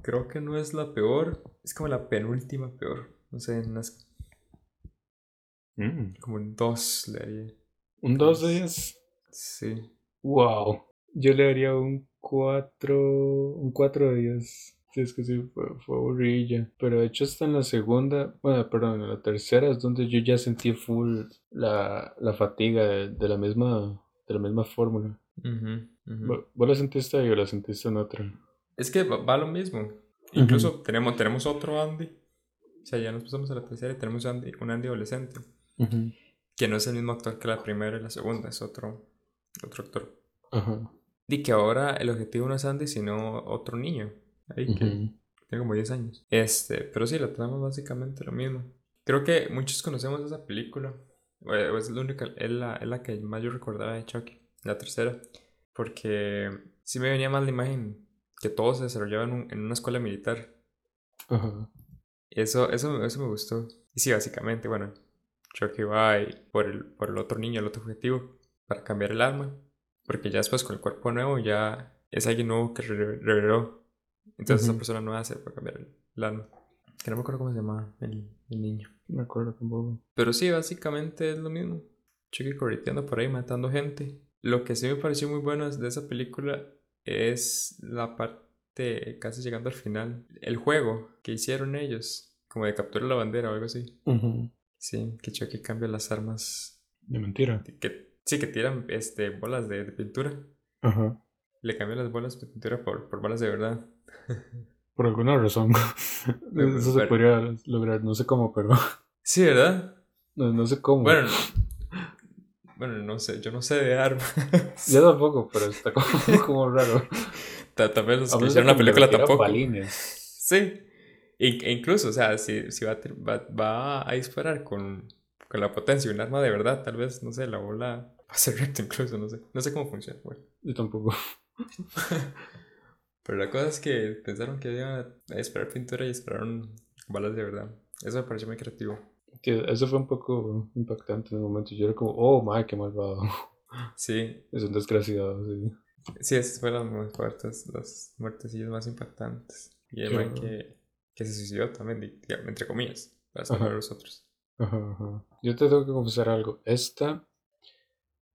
creo que no es la peor. Es como la penúltima peor. No sé, unas- Mm, como un 2 le daría. ¿Un 2 de 10? Sí. Wow. Yo le daría un 4, un 4 de 10. Sí, es que sí, fue, fue aburrida. Pero de hecho hasta en la segunda, bueno, perdón, en la tercera es donde yo ya sentí full la, la fatiga de, de la misma, de la misma fórmula. Ujú, ujú. ¿Vo- ¿Vos la sentiste ahí o la sentiste en otra? Es que va, va lo mismo. Incluso tenemos, tenemos otro Andy. O sea, ya nos pasamos a la tercera y tenemos Andy, un Andy adolescente. Que no es el mismo actor que la primera y la segunda, es otro, otro actor. Ajá. Y que ahora el objetivo no es Andy, sino otro niño. Ahí que Ujú. tiene como 10 años. Este, pero sí, la trama básicamente lo mismo. Creo que muchos conocemos esa película. O es la única, es la, es la que más yo recordaba de Chucky, la tercera. Porque sí me venía más la imagen que todo se desarrollaba en, un- en una escuela militar. Ajá. Eso, eso, eso me gustó. Y sí, básicamente, bueno, Chucky va y por el, por el otro niño, el otro objetivo, para cambiar el alma. Porque ya después con el cuerpo nuevo ya es alguien nuevo que re- reveló. Entonces esa Ujú. persona nueva se puede cambiar el, alma. Que no me acuerdo cómo se llamaba el, el niño. No me acuerdo tampoco. Pero sí, básicamente es lo mismo. Chucky correteando por ahí, matando gente. Lo que sí me pareció muy bueno de esa película es la parte casi llegando al final. El juego que hicieron ellos, como de capturar la bandera o algo así. Ujú. Sí, que Chucky cambia las armas. De mentira. Que, sí, que tiran este, bolas de, de pintura. Ajá. Le cambian las bolas de pintura por, por balas de verdad. [LAUGHS] Por alguna razón. [LAUGHS] Pero- Eso se podría lograr, no sé cómo, pero [LAUGHS] Sí, ¿verdad? no, no sé cómo. Bueno, bueno, no sé, yo no sé de armas. Yo tampoco, pero está como, como raro. Ta- Tal vez los que hicieron la película tampoco. balines. Sí. In- e incluso, o sea, si, si va, a, va, va a disparar con, con la potencia de un arma de verdad, tal vez, no sé, la bola ser recta incluso, no sé. No sé cómo funciona, bueno. Yo tampoco. [LAUGHS] [LAUGHS] Pero la cosa es que pensaron que iban a disparar pintura y dispararon balas de verdad. Eso me pareció muy creativo. Que eso fue un poco impactante en el momento. Yo era como, oh, my, qué malvado. [LAUGHS] Sí, Es un desgraciado, sí. sí, esas fueron las más fuertes, las muertecillas más impactantes. Y el man que, que se suicidó también, entre comillas, para salvar a los otros. Ajá, ajá. Yo te tengo que confesar algo. Esta,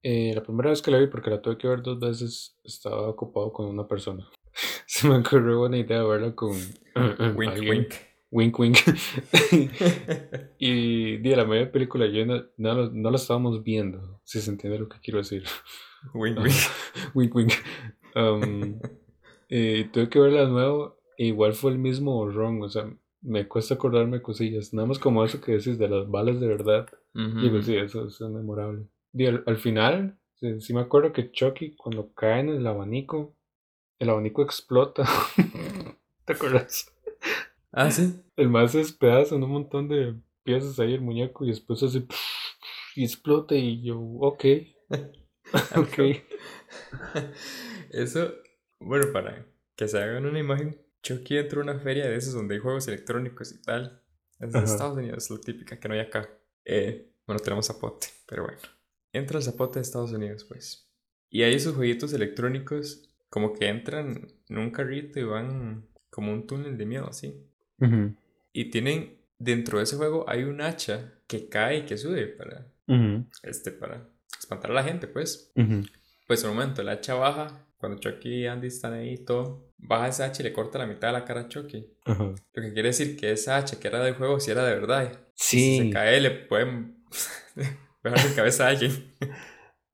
eh, la primera vez que la vi, porque la tuve que ver dos veces, estaba ocupado con una persona. [LAUGHS] Se me ocurrió buena idea verla con [CLEARS THROAT] Wink, alguien. wink. Wink, wink. [LAUGHS] [LAUGHS] y di, la media película yo no, no, no la estábamos viendo, si se entiende lo que quiero decir. wink, wink. wink, wink. Um, eh, tuve que verla de nuevo, e igual fue el mismo borrón, o sea, me cuesta acordarme cosillas, nada más como eso que decís de las balas de verdad. Ujú. Digo, sí, eso, eso es memorable. Di, al, al final, sí, sí me acuerdo que Chucky, cuando cae en el abanico, el abanico explota. [LAUGHS] ¿Te acuerdas? Ah, sí. El más se despedaza en un montón de piezas ahí el muñeco y después hace y explota y yo, ok, [LAUGHS] [LAUGHS] ok. Eso, bueno, para que se hagan una imagen, Chucky entró a una feria de esos donde hay juegos electrónicos y tal. Es de Ajá. Estados Unidos, la típica que no hay acá. Eh, bueno, tenemos zapote, pero bueno. Entra el zapote de Estados Unidos, pues. Y hay esos jueguitos electrónicos como que entran en un carrito y van como un túnel de miedo, así. Ujú, Y tienen, dentro de ese juego hay un hacha que cae y que sube para, ujú, este, para espantar a la gente, pues. ujú. Pues un momento, el hacha baja, cuando Chucky y Andy están ahí y todo, baja ese hacha y le corta la mitad de la cara a Chucky. Lo que quiere decir que esa hacha que era del juego si era de verdad. Si Sí, se cae le pueden [LAUGHS] dejar sin cabeza a alguien.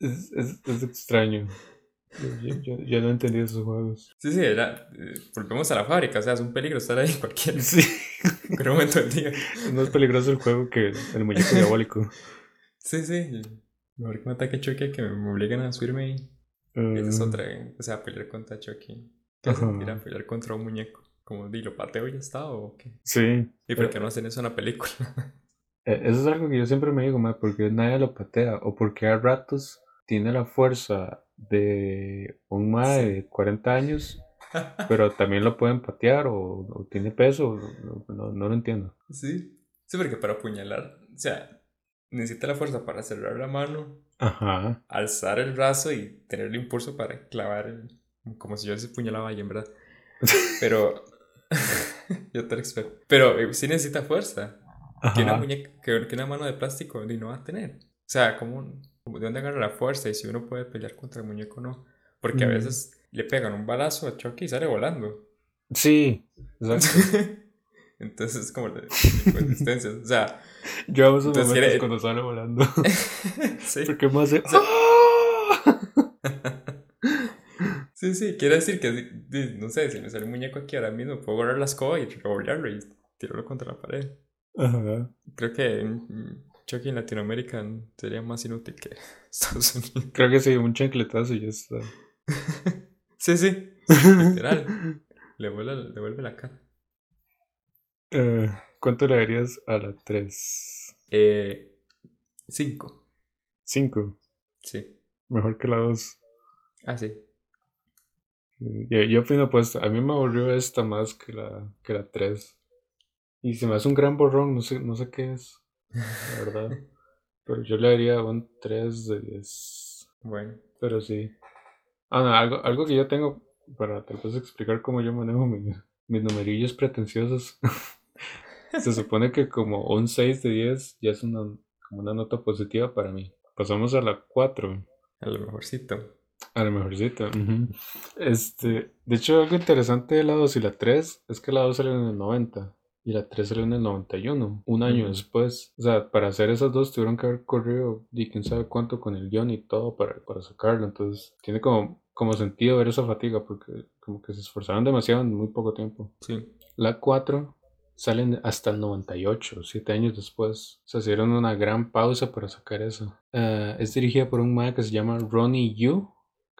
es, es, es extraño. Yo, yo, yo no entendí esos juegos. Sí, sí, era, eh, volvemos a la fábrica, o sea, es un peligro estar ahí en cualquier, [LAUGHS] Sí, cualquier momento del día. es más peligroso el juego que el muñeco diabólico. Sí, sí. Mejor que me ataque Chucky que me obliguen a subirme y esa es Eh, otra, eh, o sea, pelear contra Chucky. ¿Qué Ajá. sentir a pelear contra un muñeco? Como, di, ¿lo pateo y ya está o qué? Sí. ¿Y por qué no hacen eso en la película? Eh, Eso es algo que yo siempre me digo, ma, porque nadie lo patea o porque a ratos tiene la fuerza de un ma Sí. de 40 años, [LAUGHS] pero también lo pueden patear o, o tiene peso, no, no- no lo entiendo. Sí. Sí, porque para apuñalar, o sea, necesita la fuerza para cerrar la mano, Ajá. alzar el brazo y tener el impulso para clavar el... Como si yo se puñalaba a alguien, ¿verdad? [LAUGHS] Pero... [LAUGHS] yo te lo explico. Pero eh, sí necesita fuerza. Que una, muñeca, que, que una mano de plástico ni no va a tener. O sea, ¿cómo, ¿de dónde agarra la fuerza? Y si uno puede pelear contra el muñeco o no. Porque a Mm. veces le pegan un balazo a Chucky y sale volando. Sí. [LAUGHS] Entonces es como la inconsistencia. O sea, Yo amo esos momentos quiere- cuando sale volando. [LAUGHS] sí. Porque más hace. Sí. ¡Ah! [LAUGHS] Sí, sí, quiere decir que, no sé, si me sale un muñeco aquí ahora mismo, puedo agarrar la escoba y revolverlo y tirarlo contra la pared. Ajá. Creo que mm, Chucky en Latinoamérica sería más inútil que [LAUGHS] Estados Unidos. Creo que sí, un chancletazo y ya está. [LAUGHS] Sí, sí, literal. Le vuelve, le vuelve la cara. Eh, ¿Cuánto le darías a la 3? Eh, cinco. 5. Sí. Mejor que la 2. Ah, sí. Yo, yo opino pues, a mí me aburrió esta más que la, que la 3. Y se me hace un gran borrón, no sé, no sé qué es, la verdad. [LAUGHS] Pero yo le daría un 3 de 10. Bueno. Pero sí. Ah, no, algo, algo que yo tengo para tal vez explicar cómo yo manejo mi- mis numerillos pretenciosos. [LAUGHS] Se supone que como un 6 de 10 ya es una, como una nota positiva para mí. Pasamos a la 4. A lo mejorcito. A la mejorcita. ujú. Este, de hecho, algo interesante de la 2 y la 3 es que la 2 salió en el 90 y la 3 salió en el 91, un año después. O sea, para hacer esas dos tuvieron que haber corrido y quién sabe cuánto con el guion y todo para, para sacarlo. Entonces, tiene como, como sentido ver esa fatiga porque como que se esforzaron demasiado en muy poco tiempo. Sí. La 4 salen hasta el 98, 7 años después. O sea, hicieron una gran pausa para sacar eso. Eh, es dirigida por un man que se llama Ronnie Yu,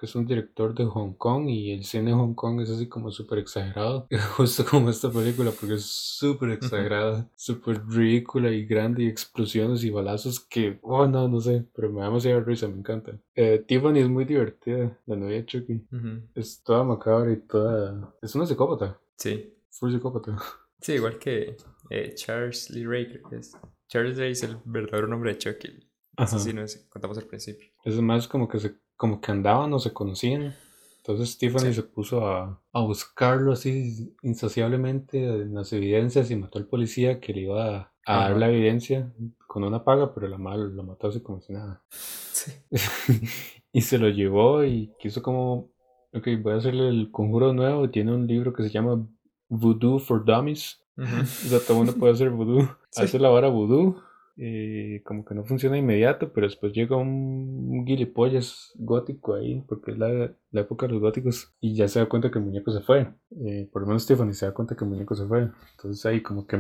que es un director de Hong Kong y el cine de Hong Kong es así como súper exagerado. [LAUGHS] Justo como esta película, porque es súper exagerada, súper ridícula y grande y explosiones y balazos que, oh no, no sé, pero me da demasiada risa, me encanta. Eh, Tiffany es muy divertida, la novia de Chucky. Es toda macabra y toda... Es una psicópata, Sí. full psicópata. [LAUGHS] Sí, igual que eh, Charles Lee Ray, creo que es. Charles Ray es el verdadero nombre de Chucky. Ese que contamos al principio. Es más como que se, como que andaban o se conocían. Entonces Tiffany Sí. se puso a, a buscarlo así insaciablemente en las evidencias y mató al policía que le iba a, a dar la evidencia con una paga, pero la madre lo mató así como si nada. Sí. [LAUGHS] y se lo llevó y quiso como, ok, voy a hacerle el conjuro nuevo. Tiene un libro que se llama Voodoo for Dummies. Ujú. O sea, todo el mundo puede hacer voodoo. [LAUGHS] Sí. Hace la vara voodoo. Y como que no funciona inmediato, pero después llega un, un gilipollas gótico ahí, porque es la, la época de los góticos, y ya se da cuenta que el muñeco se fue. Eh, por lo menos Stephanie se da cuenta que el muñeco se fue. Entonces ahí como que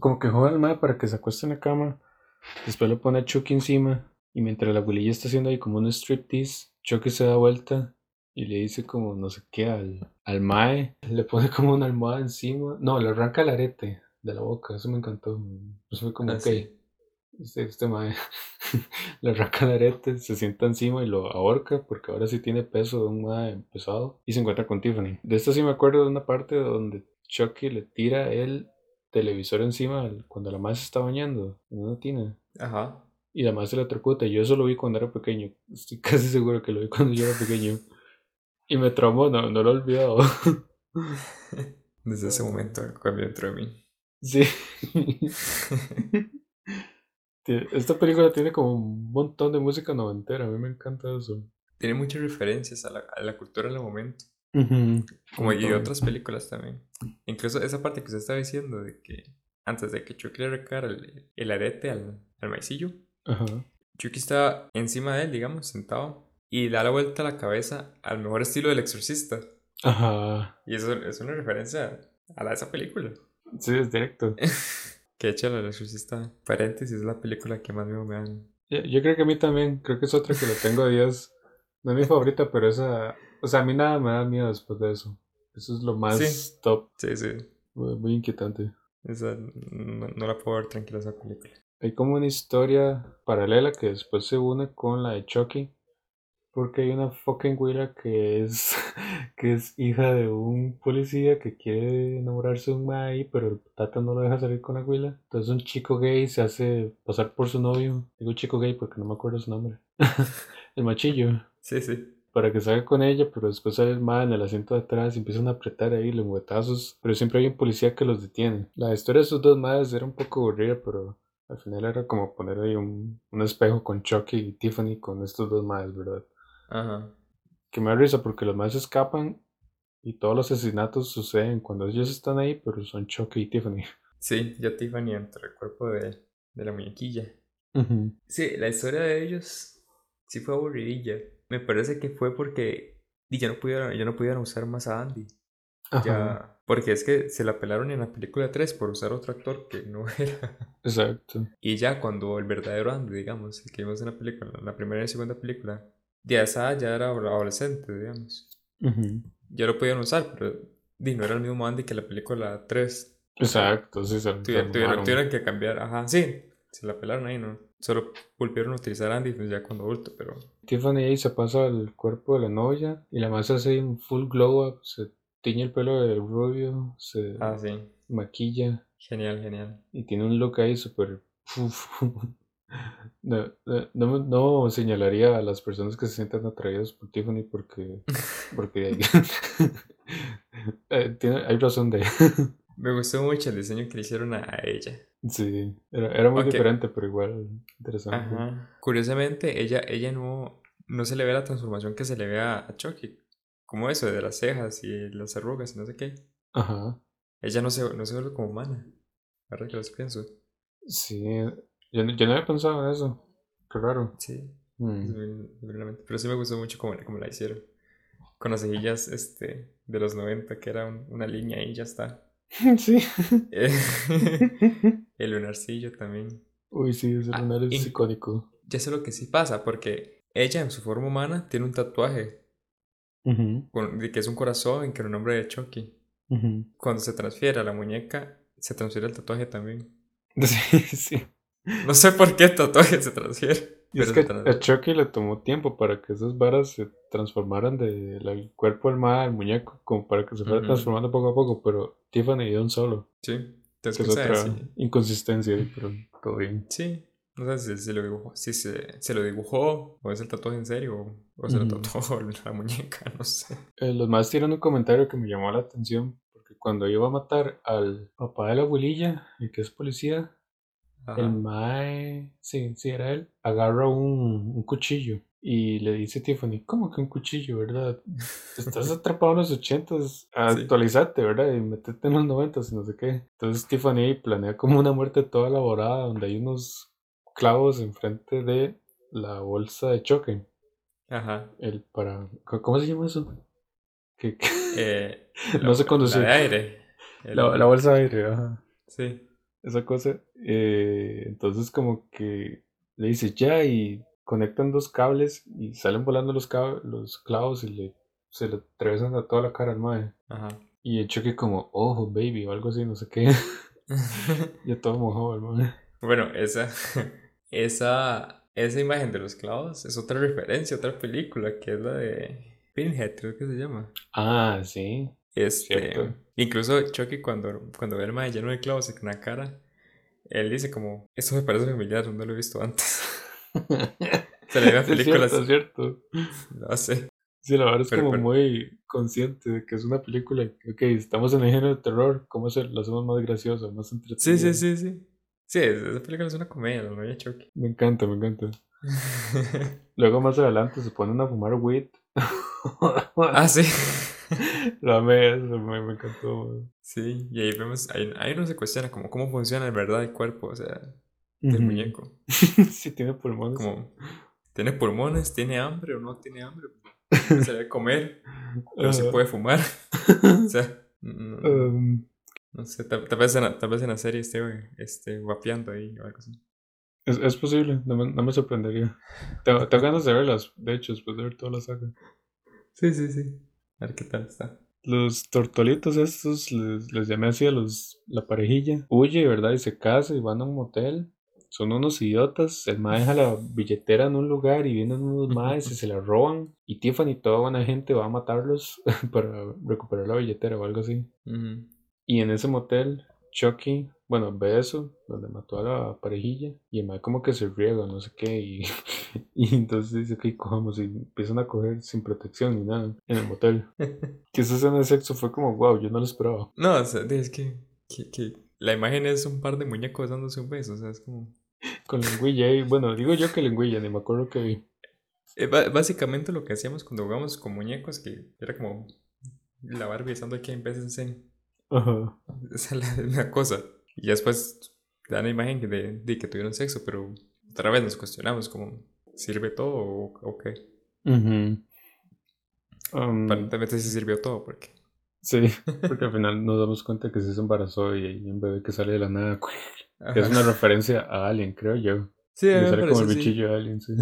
como que joda al madre para que se acueste en la cama. Después le pone a Chucky encima. Y mientras la abuelilla está haciendo ahí como un striptease, Chucky se da vuelta y le dice como no sé qué al, al mae. Le pone como una almohada encima. No, le arranca el arete de la boca. Eso me encantó. Eso fue como, Ah, ok. sí. Este, este mae [LAUGHS] le arranca el arete, se sienta encima y lo ahorca porque ahora sí tiene peso de un mae pesado y se encuentra con Tiffany. De esto sí me acuerdo de una parte donde Chucky le tira el televisor encima cuando la madre se está bañando en una tina Ajá. y la madre se la electrocuta. Yo eso lo vi cuando era pequeño, estoy casi seguro que lo vi cuando yo era pequeño y me traumó, no, no lo he olvidado. [LAUGHS] Desde ese momento cambió dentro de mí. sí. [LAUGHS] Esta película tiene como un montón de música noventera, a mí me encanta eso. Tiene muchas referencias a la, a la cultura del momento. Ujú. Como y otras películas también. Incluso esa parte que usted estaba diciendo de que antes de que Chucky le recara el, el arete al, al maicillo, Ajá. Chucky está encima de él, digamos, sentado, y da la vuelta a la cabeza al mejor estilo del exorcista. Ajá. Y eso es una referencia a la, esa película. Sí, es directo. [LAUGHS] Que hecho el exorcista, paréntesis, es la película que más miedo me dan. Yo, yo creo que a mí también, creo que es otra que le tengo a Dios. No es mi favorita, pero esa. O sea, a mí nada me da miedo después de eso. Eso es lo más Sí. top, Sí, sí. muy, muy inquietante. Esa, no, no la puedo ver tranquila esa película. Hay como una historia paralela que después se une con la de Chucky. Porque hay una fucking güila que es, [LAUGHS] que es hija de un policía que quiere enamorarse de un mae, pero el tata no lo deja salir con la güila. Entonces un chico gay se hace pasar por su novio. Digo chico gay porque no me acuerdo su nombre. [LAUGHS] el machillo. Sí, sí. Para que salga con ella, pero después sale el mae en el asiento de atrás y empiezan a apretar ahí los huetazos. Pero siempre hay un policía que los detiene. La historia de esos dos madres era un poco aburrida, pero al final era como poner ahí un, un espejo con Chucky y Tiffany con estos dos madres, ¿verdad? Ajá. Que me da risa porque los más escapan y todos los asesinatos suceden cuando ellos están ahí, pero son Chucky y Tiffany. [LAUGHS] Sí, ya Tiffany entre el cuerpo de, de la muñequilla. Sí, la historia de ellos sí fue aburridilla. Me parece que fue porque ya no pudieron, ya no pudieron usar más a Andy. Ajá, Ya, porque es que se la pelaron en la película 3 por usar otro actor que no [LAUGHS] era. exacto. Y ya cuando el verdadero Andy, digamos, el que vimos en la película, en la primera y segunda película, ya esa ya era adolescente, digamos. Ya lo podían usar, pero no era el mismo Andy que la película 3. Exacto, sí, se Tuvieron, tuvieron, que cambiar, ajá, sí, se la pelaron ahí, ¿no? Solo volvieron a utilizar a Andy pues, ya cuando adulto, pero Tiffany ahí se pasa al cuerpo de la novia y la más hace un full glow up, se tiñe el pelo de rubio, se ah, sí, maquilla genial, genial. y tiene un look ahí súper... No, no, no, no señalaría a las personas que se sientan atraídas por Tiffany porque, [LAUGHS] porque eh, tiene, hay razón de... [LAUGHS] Me gustó mucho el diseño que le hicieron a ella. Sí, era, era muy diferente, pero igual interesante. Ajá. Curiosamente, ella, ella no, no se le ve la transformación que se le ve a, a Chucky. Como eso, de las cejas y las arrugas y no sé qué. Ajá. Ella no se, no se vuelve como humana. Ahora que los pienso. Sí, yo, no- yo no había pensado en eso. Qué raro. Sí, Mm. Pero sí me gustó mucho cómo, cómo la hicieron. Con las cejillas este, de los 90, que era un- una línea y ya está. [LAUGHS] Sí. [LAUGHS] El lunarcillo también. Uy, sí, ese Ah, lunar es icónico. Ya sé lo que sí pasa, porque ella en su forma humana tiene un tatuaje con, de que es un corazón que el nombre de Chucky. ujú. Cuando se transfiere a la muñeca, se transfiere el tatuaje también. [LAUGHS] Sí, sí. No sé por qué el tatuaje se transfiere. Y es que a Chucky le tomó tiempo para que esas varas se transformaran del cuerpo del mal al muñeco, como para que se fuera transformando poco a poco, pero Tiffany dio un solo. Sí, entonces es otra inconsistencia, ahí, pero todo bien. si- Sí, no sé si se lo dibujó, si se, se lo dibujó, o es el tatuaje en serio, o, o se lo tatuó [LAUGHS] la muñeca, no sé. Eh, los más tienen un comentario que me llamó la atención, porque cuando iba a matar al papá de la abuelilla, el que es policía, Ajá. el mae, sí, sí, era él, agarra un, un cuchillo y le dice a Tiffany, ¿cómo que un cuchillo, verdad? Estás [LAUGHS] atrapado en los ochentas, actualizate, ¿verdad? Y metete en los noventas y no sé qué. Entonces Tiffany planea como una muerte toda elaborada donde hay unos clavos enfrente de la bolsa de choque. Ajá. El para, ¿cómo se llama eso? Que, que- Eh, [LAUGHS] No la- sé conducir. La de aire. El- la, la bolsa de aire, ajá. Sí. Esa cosa. eh, entonces como que le dice ya y conectan dos cables y salen volando los, los clavos y le, se le atravesan a toda la cara al mae. Ajá. Y el choque como, ojo, baby, o algo así, no sé qué. [LAUGHS] ya todo mojado el mae. Bueno, esa, [LAUGHS] esa, esa imagen de los clavos es otra referencia, otra película, que es la de Pinhead, creo que se llama. Ah, sí. Este, Cierto. incluso Chucky cuando, cuando ve al mae lleno de clavos y con la cara, él dice como, esto me parece familiar, no lo he visto antes. [LAUGHS] Se le ve películas, es cierto. no sé. Sí, la verdad es Pero- como pero- muy consciente de que es una película. Ok, estamos en el género de terror, ¿cómo se lo hacemos más gracioso, más entretenido? Sí, sí, sí, sí. Sí, esa película es una comedia, la novia de Chucky. Me encanta, me encanta. [LAUGHS] Luego más adelante se ponen a fumar weed. ah, sí. [LAUGHS] [LAUGHS] Lo amé, eso me, me encantó. güey. Sí, y ahí vemos, ahí, ahí uno se cuestiona como cómo funciona en verdad el cuerpo, o sea, del Ujú. muñeco. [LAUGHS] sí, tiene pulmones. Como, ¿tiene pulmones? ¿Tiene hambre o no tiene hambre? [LAUGHS] Se debe comer, pero se Ajá. puede fumar. O sea, no, Um, no sé, tal, tal vez en la, tal vez en la serie esté, este, guapeando ahí o algo así. es, es posible, no me, no me sorprendería. Tengo, tengo ganas de verlas, de hecho, después de ver toda la saga. Sí, sí, sí. A ver qué tal está. Los tortolitos estos, les, les llamé así a los, la parejilla. Huye, ¿verdad? Y se casa y van a un motel. Son unos idiotas. El mae deja la billetera en un lugar y vienen unos [LAUGHS] maes y se la roban. Y Tiffany, toda buena gente, va a matarlos [LAUGHS] para recuperar la billetera o algo así. Y en ese motel, Chucky, bueno, ve eso, donde mató a la parejilla. Y el mae como que se riega, no sé qué. Y, [LAUGHS] y entonces dice, ok, cojamos. Y empiezan a coger sin protección ni nada en el motel. [LAUGHS] Que esa escena de sexo fue como, wow, yo no lo esperaba. No, o sea, es que, que, que la imagen es un par de muñecos dándose un beso, o sea, es como... Con lengüilla y bueno, digo yo que lengüilla, ni me acuerdo que vi. Eh, básicamente lo que hacíamos cuando jugábamos con muñecos, que era como la Barbie besando aquí en veces en... Ajá. [LAUGHS] Esa es la, la cosa. Y ya después dan la imagen de, de que tuvieron sexo, pero otra vez nos cuestionamos como, ¿sirve todo o, o qué? Um, Aparentemente sí sirvió todo, porque... sí, porque al final nos damos cuenta que sí se embarazó y hay un bebé que sale de la nada. Que es una referencia a Alien, creo yo. Sí, a me sale como el parece, sí. bichillo de Alien, sí.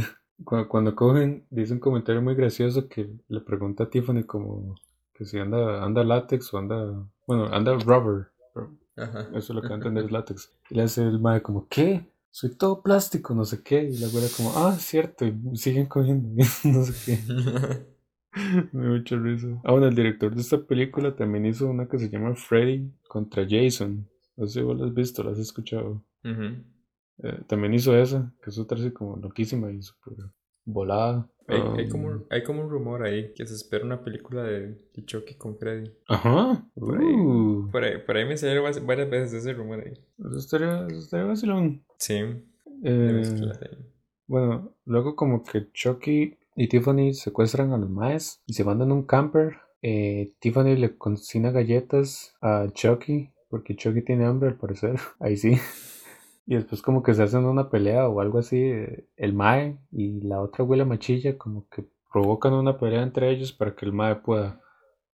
Cuando, cuando cogen, dice un comentario muy gracioso que le pregunta a Tiffany como que si anda, anda látex o anda, bueno, anda rubber. Ajá. Eso es lo que va a [LAUGHS] entender es látex. Y le hace el mae como, ¿qué? Soy todo plástico, no sé qué. Y la abuela como, ah, cierto. Y siguen cogiendo, [LAUGHS] no sé qué. [LAUGHS] Me dio mucha risa. Ah, bueno, el director de esta película también hizo una que se llama Freddy contra Jason. No sé si vos la has visto, la has escuchado. Eh, también hizo esa, que es otra así como loquísima y súper volada. Hay, hay Um, como, un- hay como un rumor ahí que se espera una película de, de Chucky con Freddy. Ajá. Por ahí. Uh, Por ahí, por ahí me salieron varias- veces ese rumor ahí. eso estaría, eso estaría vacilón. Sí. Eh, hay. Bueno, luego como que Chucky y Tiffany secuestran a los maes y se mandan a un camper. Eh, Tiffany le cocina galletas a Chucky porque Chucky tiene hambre al parecer. [LAUGHS] Ahí sí. Y después como que se hacen una pelea o algo así. eh, El mae y la otra abuela machilla como que provocan una pelea entre ellos para que el mae pueda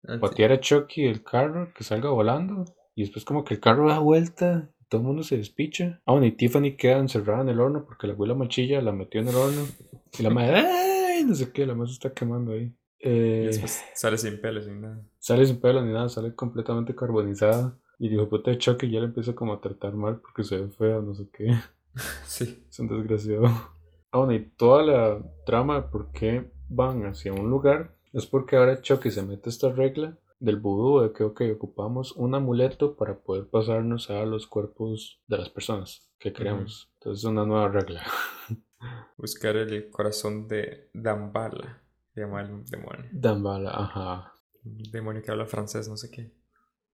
Ah, sí. patear a Chucky el carro, que salga volando. Y después como que el carro da vuelta, y todo el mundo se despicha. Ah, bueno, y Tiffany queda encerrada en el horno porque la abuela machilla la metió en el horno. Y la madre, ¡ay! No sé qué, la madre se está quemando ahí. Y Eh, después sale sin pelos, sin nada. sale sin pelo ni nada, sale completamente carbonizada. Y dijo, puta Chucky ya le empieza como a tratar mal porque se ve feo, no sé qué. [LAUGHS] Sí. Es un desgraciado. Ah, bueno, y toda la trama de por qué van hacia un lugar es porque ahora Chucky se mete esta regla del vudú de que, ok, ocupamos un amuleto para poder pasarnos a los cuerpos de las personas que queremos. Entonces es una nueva regla. [LAUGHS] Buscar el corazón de Dambala. Llama el demonio. Dambala, ajá. Un demonio que habla francés, no sé qué.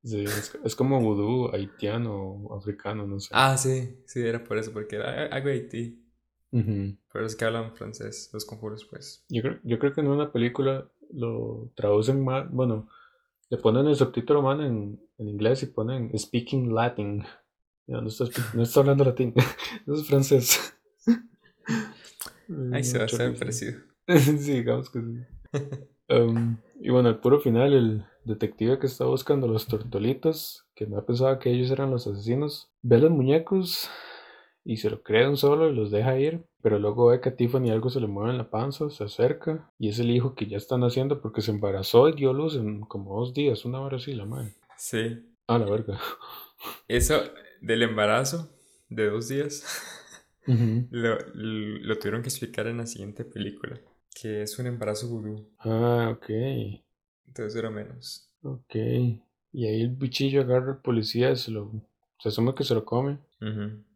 Sí, es, es como vudú haitiano o africano, no sé. Ah, sí, sí, era por eso, porque era algo de Haití. Ujú. Pero es que hablan francés, los conjuros, pues. Yo creo, yo creo que en una película lo traducen mal, bueno, le ponen el subtítulo man en, en inglés y ponen speaking Latin. No, no está, no está hablando latín, [LAUGHS] no es francés. Ahí se va a risa. parecido. [LAUGHS] sí, digamos que sí. [LAUGHS] Um, y bueno, al puro final, el detective que está buscando a los tortolitos, que no pensaba que ellos eran los asesinos, ve a los muñecos y se lo cree un solo y los deja ir, pero luego ve que a Tiffany algo se le mueve en la panza, se acerca y es el hijo que ya están haciendo porque se embarazó y dio luz en como dos días, una hora así, la madre. Sí. Ah, la verga. Eso del embarazo de dos días [LAUGHS] lo, lo tuvieron que explicar en la siguiente película, que es un embarazo vudú, Ah, ok. entonces era menos. Ok. Y ahí el bichillo agarra al policía y se lo... Se asume que se lo come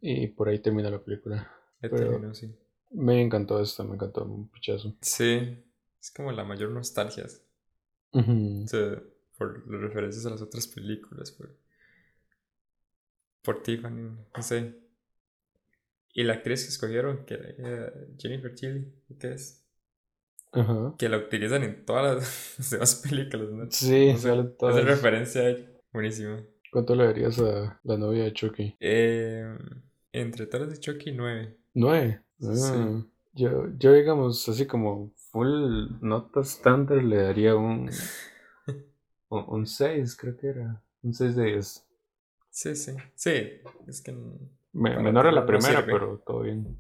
y por ahí termina la película. Ya Pero- terminó, sí. Me encantó esta, me encantó un pichazo. Sí, es como la mayor nostalgia. Ujú. O sea, por las referencias a las otras películas, por, por Tiffany, no sé. Y la actriz que escogieron, que era Jennifer Tilly, ¿qué es? Ajá. Que la utilizan en todas las, [LAUGHS] demás películas, ¿no? Sí, O sea, sale todas. Esa referencia buenísima. ¿Cuánto le darías a la novia de Chucky? Eh, entre todas de Chucky, 9. Nueve. Sí. Ah, Yo, yo, digamos, así como full nota estándar, le daría un. [LAUGHS] un, un 6, creo que era. Un 6 de 10. Sí, sí. Sí, es que. Me- menor a la no primera, pero todo bien.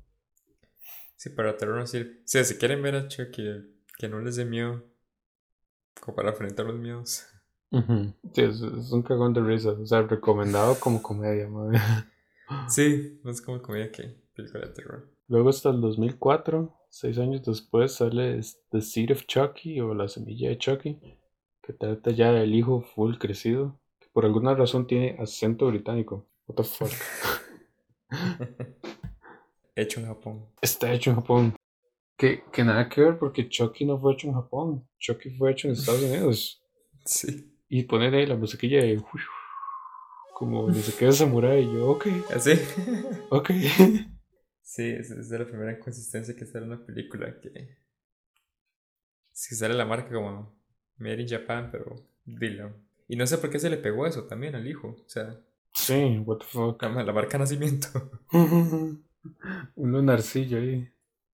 Sí, para terror no sirve. O sea, si quieren ver a Chucky, que no les dé miedo. Como para enfrentar los miedos. Sí, es, es un cagón de risa. O sea, recomendado como comedia, madre. [LAUGHS] Sí, es como comedia que película de terror. Luego hasta el 2004, seis años después, sale The Seed of Chucky o La Semilla de Chucky, que trata ya del hijo full crecido, que por alguna razón tiene acento británico. What the fuck. [LAUGHS] [LAUGHS] Hecho en Japón. Está hecho en Japón. Que, que nada que ver porque Chucky no fue hecho en Japón. Chucky fue hecho en Estados [LAUGHS] Unidos. Sí. Y poner ahí la musiquilla de... Como ni se queda samurai. Y yo, ok, Así. [LAUGHS] ok. Sí, esa es la primera inconsistencia que sale en una película que. Sí, sale la marca como Made in Japan, pero dilo. Y no sé por qué se le pegó eso también al hijo. O sea, Sí, what the fuck. la, la marca nacimiento. [LAUGHS] Un lunarcillo ahí.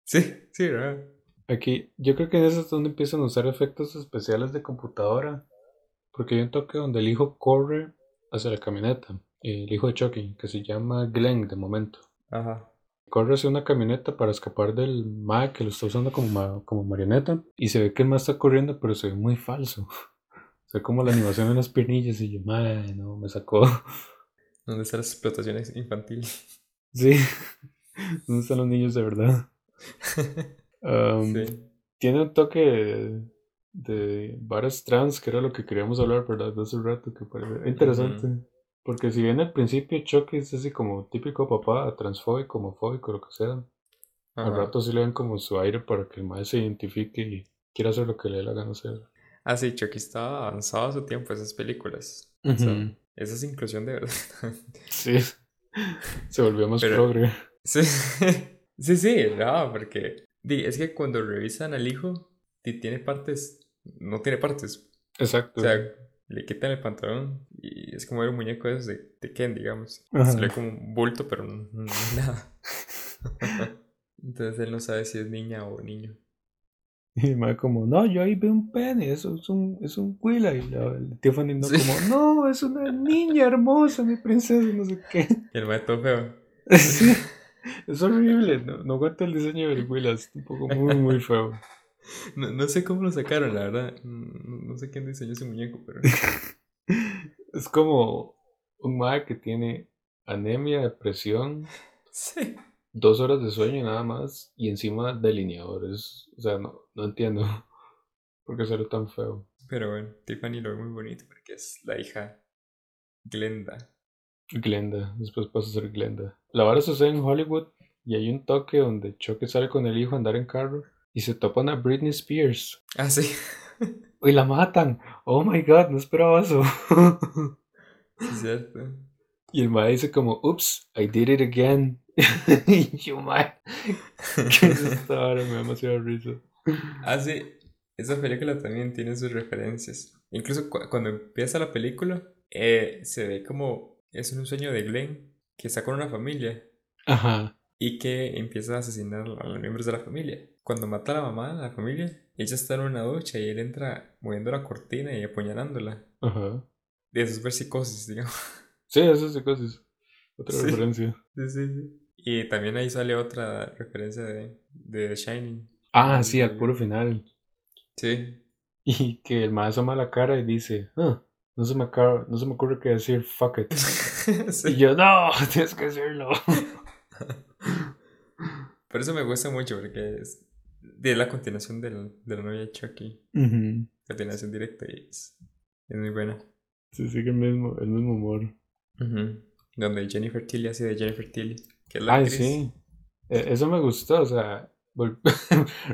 Sí, sí, ¿verdad? Aquí, yo creo que en eso es donde empiezan a usar efectos especiales de computadora. Porque hay un toque donde el hijo corre hacia la camioneta. El hijo de Chucky, que se llama Glenn de momento. Ajá. Corre hacia una camioneta para escapar del ma que lo está usando como, ma- como marioneta. Y se ve que el ma está corriendo, pero se ve muy falso. [LAUGHS] O sea, como la animación en las piernillas. Y yo, madre, no, me sacó. ¿Dónde está la explotación infantil? Sí. [LAUGHS] ¿Dónde están los niños de verdad? [LAUGHS] Um, sí. Tiene un toque de, varas trans, que era lo que queríamos hablar, ¿verdad? De hace rato, que parece interesante. Porque si bien al principio Chucky es así como típico papá, transfóbico, homofóbico, lo que sea, al rato sí le dan como su aire para que el maestro se identifique y quiera hacer lo que le dé la gana hacer. Ah, sí, Chucky estaba avanzado a su tiempo, esas películas. O Ujú. sea, esa es inclusión de verdad. Sí, [LAUGHS] se volvió más Pero- progre. Sí, [LAUGHS] sí, sí, no, porque es que cuando revisan al hijo, tiene partes, no tiene partes. Exacto. O sea, le quitan el pantalón y es como un muñeco de de, Ken, digamos. Ajá. Se ve como un bulto, pero no, no nada. [LAUGHS] Entonces él no sabe si es niña o niño. Y el mae como, no, yo ahí veo un pene, eso es un, es un huila. Y la, el Tiffany no Sí. como, no, es una niña hermosa, mi princesa, no sé qué. [LAUGHS] Y el maestro feo. Sí, es horrible, no, no aguanta el diseño del es un poco muy, muy feo. No, no sé cómo lo sacaron, la verdad. No, no sé quién diseñó ese muñeco, pero. [LAUGHS] Es como un mae que tiene anemia, depresión, Sí. dos horas de sueño nada más, y encima delineadores. O sea, no, no entiendo [LAUGHS] por qué sale tan feo. Pero bueno, Tiffany lo ve muy bonito porque es la hija Glenda. Glenda, después pasa a ser Glenda. La vara sucede en Hollywood y hay un toque donde Chucky sale con el hijo a andar en carro y se topan a Britney Spears. Ah, sí. Y la matan. Oh my god, no esperaba eso. Sí, es cierto. Y el mae dice como, ups, I did it again. [LAUGHS] y yo, mae, ¿qué es esta? Me da demasiado risa. Ah, sí. Esa película también tiene sus referencias. Incluso cu- cuando empieza la película, eh, se ve como es un sueño de Glenn que está con una familia Ajá, y que empieza a asesinar a los miembros de la familia. Cuando mata a la mamá de la familia, ella está en una ducha y él entra moviendo la cortina y apuñalándola. ajá. De eso es ver psicosis, digamos. Sí, esas son cosas. Otra Sí. referencia. Sí, sí, sí. Y también ahí sale otra referencia de, de The Shining. Ah, sí, al puro final. Sí. [LAUGHS] Y que el mae asoma la cara y dice, "Ah, no, se me acaba- no se me ocurre qué decir, fuck it. [LAUGHS] Y sí. yo, no, [LAUGHS] tienes que decirlo. [LAUGHS] Por eso me gusta mucho, porque es de la continuación del, de la novia de Chucky. Ujú. Continuación directa y es, es muy buena. Se sigue el mismo, el mismo humor. Donde Jennifer Tilly hace de Jennifer Tilly, que es la Ay, actriz. sí. E- Eso me gustó, o sea,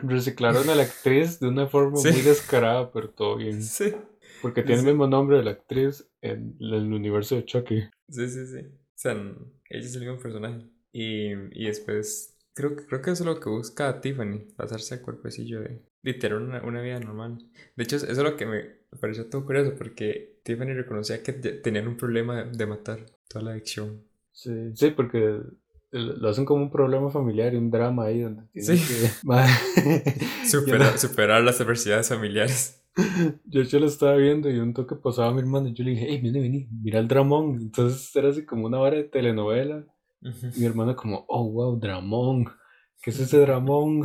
reciclaron a la actriz de una forma Sí. muy descarada, pero todo bien. Sí. Porque tiene el mismo nombre de la actriz en el universo de Chucky. Sí, sí, sí. O sea, ella es el mismo personaje. Y, y después, creo, que- creo que eso es lo que busca Tiffany, pasarse al cuerpecillo de, de tener una, una vida normal. De hecho, eso es lo que me pareció todo curioso, porque Tiffany reconocía que te- tenían un problema de, de matar toda la adicción. Sí, sí, porque lo hacen como un problema familiar y un drama ahí donde tienen Sí. que... [LAUGHS] Superar, [LAUGHS] superar las adversidades familiares. Yo, yo lo estaba viendo y un toque pasaba a mi hermano y yo le dije, hey, vení, vení, mira el dramón. Entonces era así como una vara de telenovela. Y mi hermano como, oh, wow, dramón. ¿Qué es ese dramón?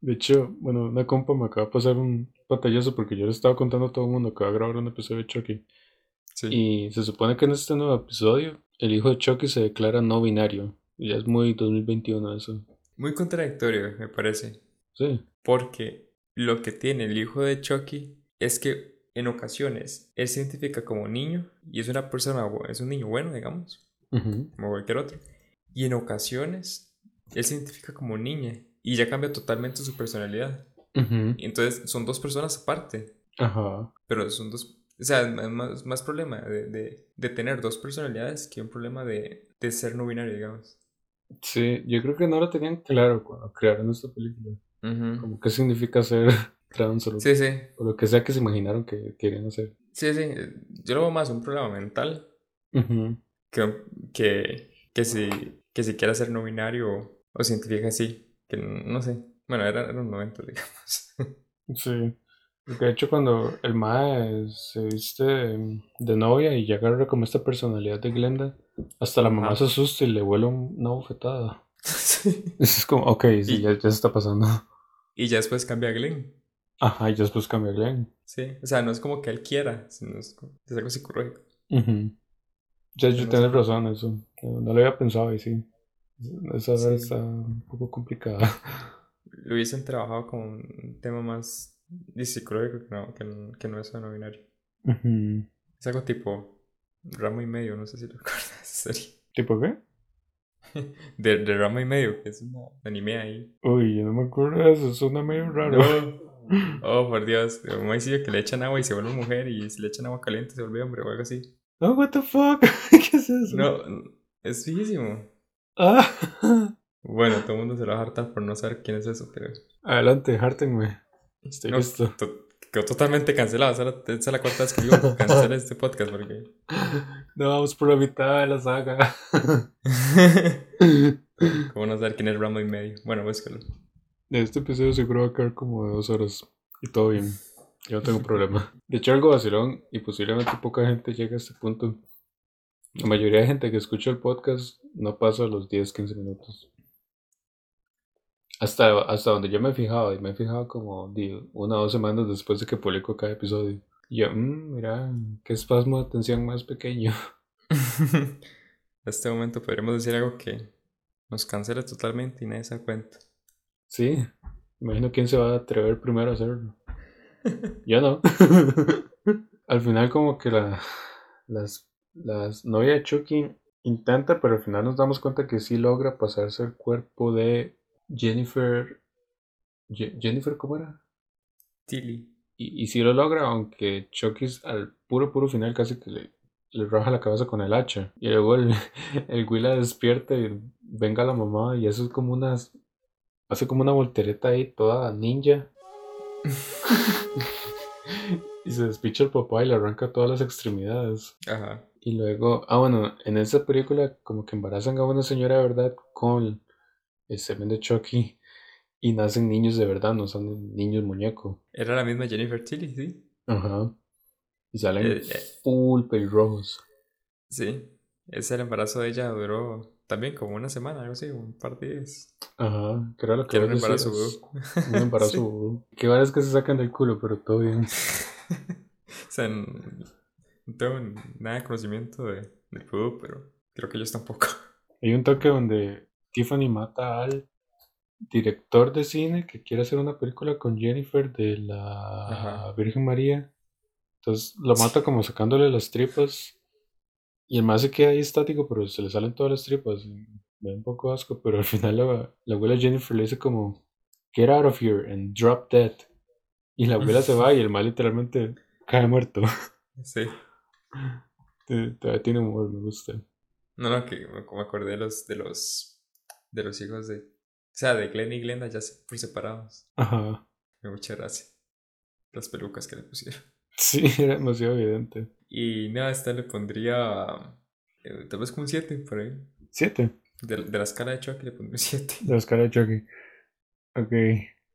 De hecho, bueno, una compa me acaba de pasar un pantallazo porque yo le estaba contando a todo el mundo que va a grabar un episodio de Chucky. Sí. Y se supone que en este nuevo episodio el hijo de Chucky se declara no binario. Ya es muy 2021 eso. Muy contradictorio, me parece. Sí. Porque lo que tiene el hijo de Chucky es que en ocasiones él se identifica como niño y es una persona, es un niño bueno, digamos, Ujú. como cualquier otro. Y en ocasiones él se identifica como niña y ya cambia totalmente su personalidad. Y entonces son dos personas aparte, Ajá. pero son dos... O sea, es más, más problema de, de, de tener dos personalidades que un problema de, de ser no binario, digamos. Sí, yo creo que no lo tenían claro cuando crearon esta película. Como qué significa ser trans o lo, Sí, sí. o lo que sea que se imaginaron que querían hacer. Sí, sí. Yo lo veo más un problema mental que, que, que si, que si quiera ser no binario o, identifica así. Que no sé. Bueno, era, era un momento, [LAUGHS] digamos. Sí. Porque de hecho cuando el Mae se viste de, novia y ya agarra como esta personalidad de Glenda, hasta la mamá se asusta y le vuela un- una bofetada. [LAUGHS] Sí. Es como, ok, sí, Y- ya, ya se está pasando. Y ya después cambia a Glenn. Ajá, y después cambia a Glenn. Sí. O sea, no es como que él quiera, sino es, como- es algo psicológico. Ujú. Ya, yo no tienes sé. razón, eso. No, lo había pensado y sí. Esa Sí. está un poco complicada. [LAUGHS] Lo hubiesen trabajado con un tema más psicológico que no, que, no- que no es no binario. Ujú. Es algo tipo Ramo y medio, no sé si lo [LAUGHS] recuerdas esa serie. ¿Tipo qué? [LAUGHS] De, de Ramo y medio, que es un anime ahí. Uy, yo no me acuerdo de eso, suena medio raro. No. Oh, por Dios. Un maicillo que le echan agua y se vuelve mujer y si le echan agua caliente se vuelve hombre o algo así. Oh, what the fuck? [LAUGHS] ¿Qué es eso? No, es fijísimo. Ah. Bueno, todo el mundo se lo va a hartar por no saber quién es eso, pero... Adelante, hártenme. Estoy No, listo. to- quedó totalmente cancelado. Esa es la, cuarta vez que digo cancelar este podcast porque... [LAUGHS] No, vamos por la mitad de la saga. [LAUGHS] ¿Cómo no saber quién es Ramo y medio? Bueno, búscalo. Este episodio seguro va a quedar como de dos horas. Y todo bien. Yo no tengo problema. De hecho, algo vacilón, y posiblemente poca gente llega a este punto. La mayoría de gente que escucha el podcast no pasa los 10-15 minutos. Hasta, hasta donde yo me he fijado, y me he fijado como una o dos semanas después de que publico cada episodio. Y yo, mmm, mira, qué espasmo de atención más pequeño. [LAUGHS] En este momento podríamos decir algo que nos cancela totalmente y nadie se da cuenta. Sí, imagino quién se va a atrever primero a hacerlo. Yo no. [LAUGHS] al final como que la las, las novia de Chucky intenta, pero al final nos damos cuenta que sí logra pasarse el cuerpo de Jennifer. Je- Jennifer, ¿cómo era? Tilly. Y, y sí lo logra, aunque Chucky al puro puro final casi que le le raja la cabeza con el hacha. Y luego el, [LAUGHS] el la despierta y venga la mamá y eso es como unas... Hace como una voltereta ahí toda ninja. [LAUGHS] y se despicha el papá y le arranca todas las extremidades. Ajá. Y luego, ah bueno, en esa película como que embarazan a una señora de verdad con el semen de Chucky y nacen niños de verdad, no son niños muñeco. Era la misma Jennifer Tilly, sí. Ajá. Y salen Eh, eh. full pelirrojos. Sí. Ese el embarazo de ella duró también como una semana, algo así, un par de días. Ajá, que era lo que era un embarazo vudú. Un embarazo [LAUGHS] Sí. vudú. Qué varas que se sacan del culo, pero todo bien. [LAUGHS] O sea, no tengo nada de conocimiento de, del vudú, pero creo que ellos tampoco. Hay un toque donde Tiffany mata al director de cine que quiere hacer una película con Jennifer de la Ajá. Virgen María. Entonces lo mata como sacándole las tripas. Y el más se queda ahí estático, pero se le salen todas las tripas. Me da un poco asco, pero al final la, la abuela Jennifer le dice como Get out of here and drop dead. Y la abuela se [LAUGHS] va y el mal literalmente cae muerto. Sí. [LAUGHS] Todavía tiene humor, me gusta. No, no, que me, acordé de los, de los, de los hijos de, o sea, de Glenn y Glenda ya por separados. Ajá. Me mucha gracia. Las pelucas que le pusieron. [LAUGHS] Sí, era demasiado evidente. Y nada, esta le pondría, eh, tal vez como un 7 por ahí. Siete. De, de la escala de Chucky le pondría un 7. De la escala de Chucky. Ok.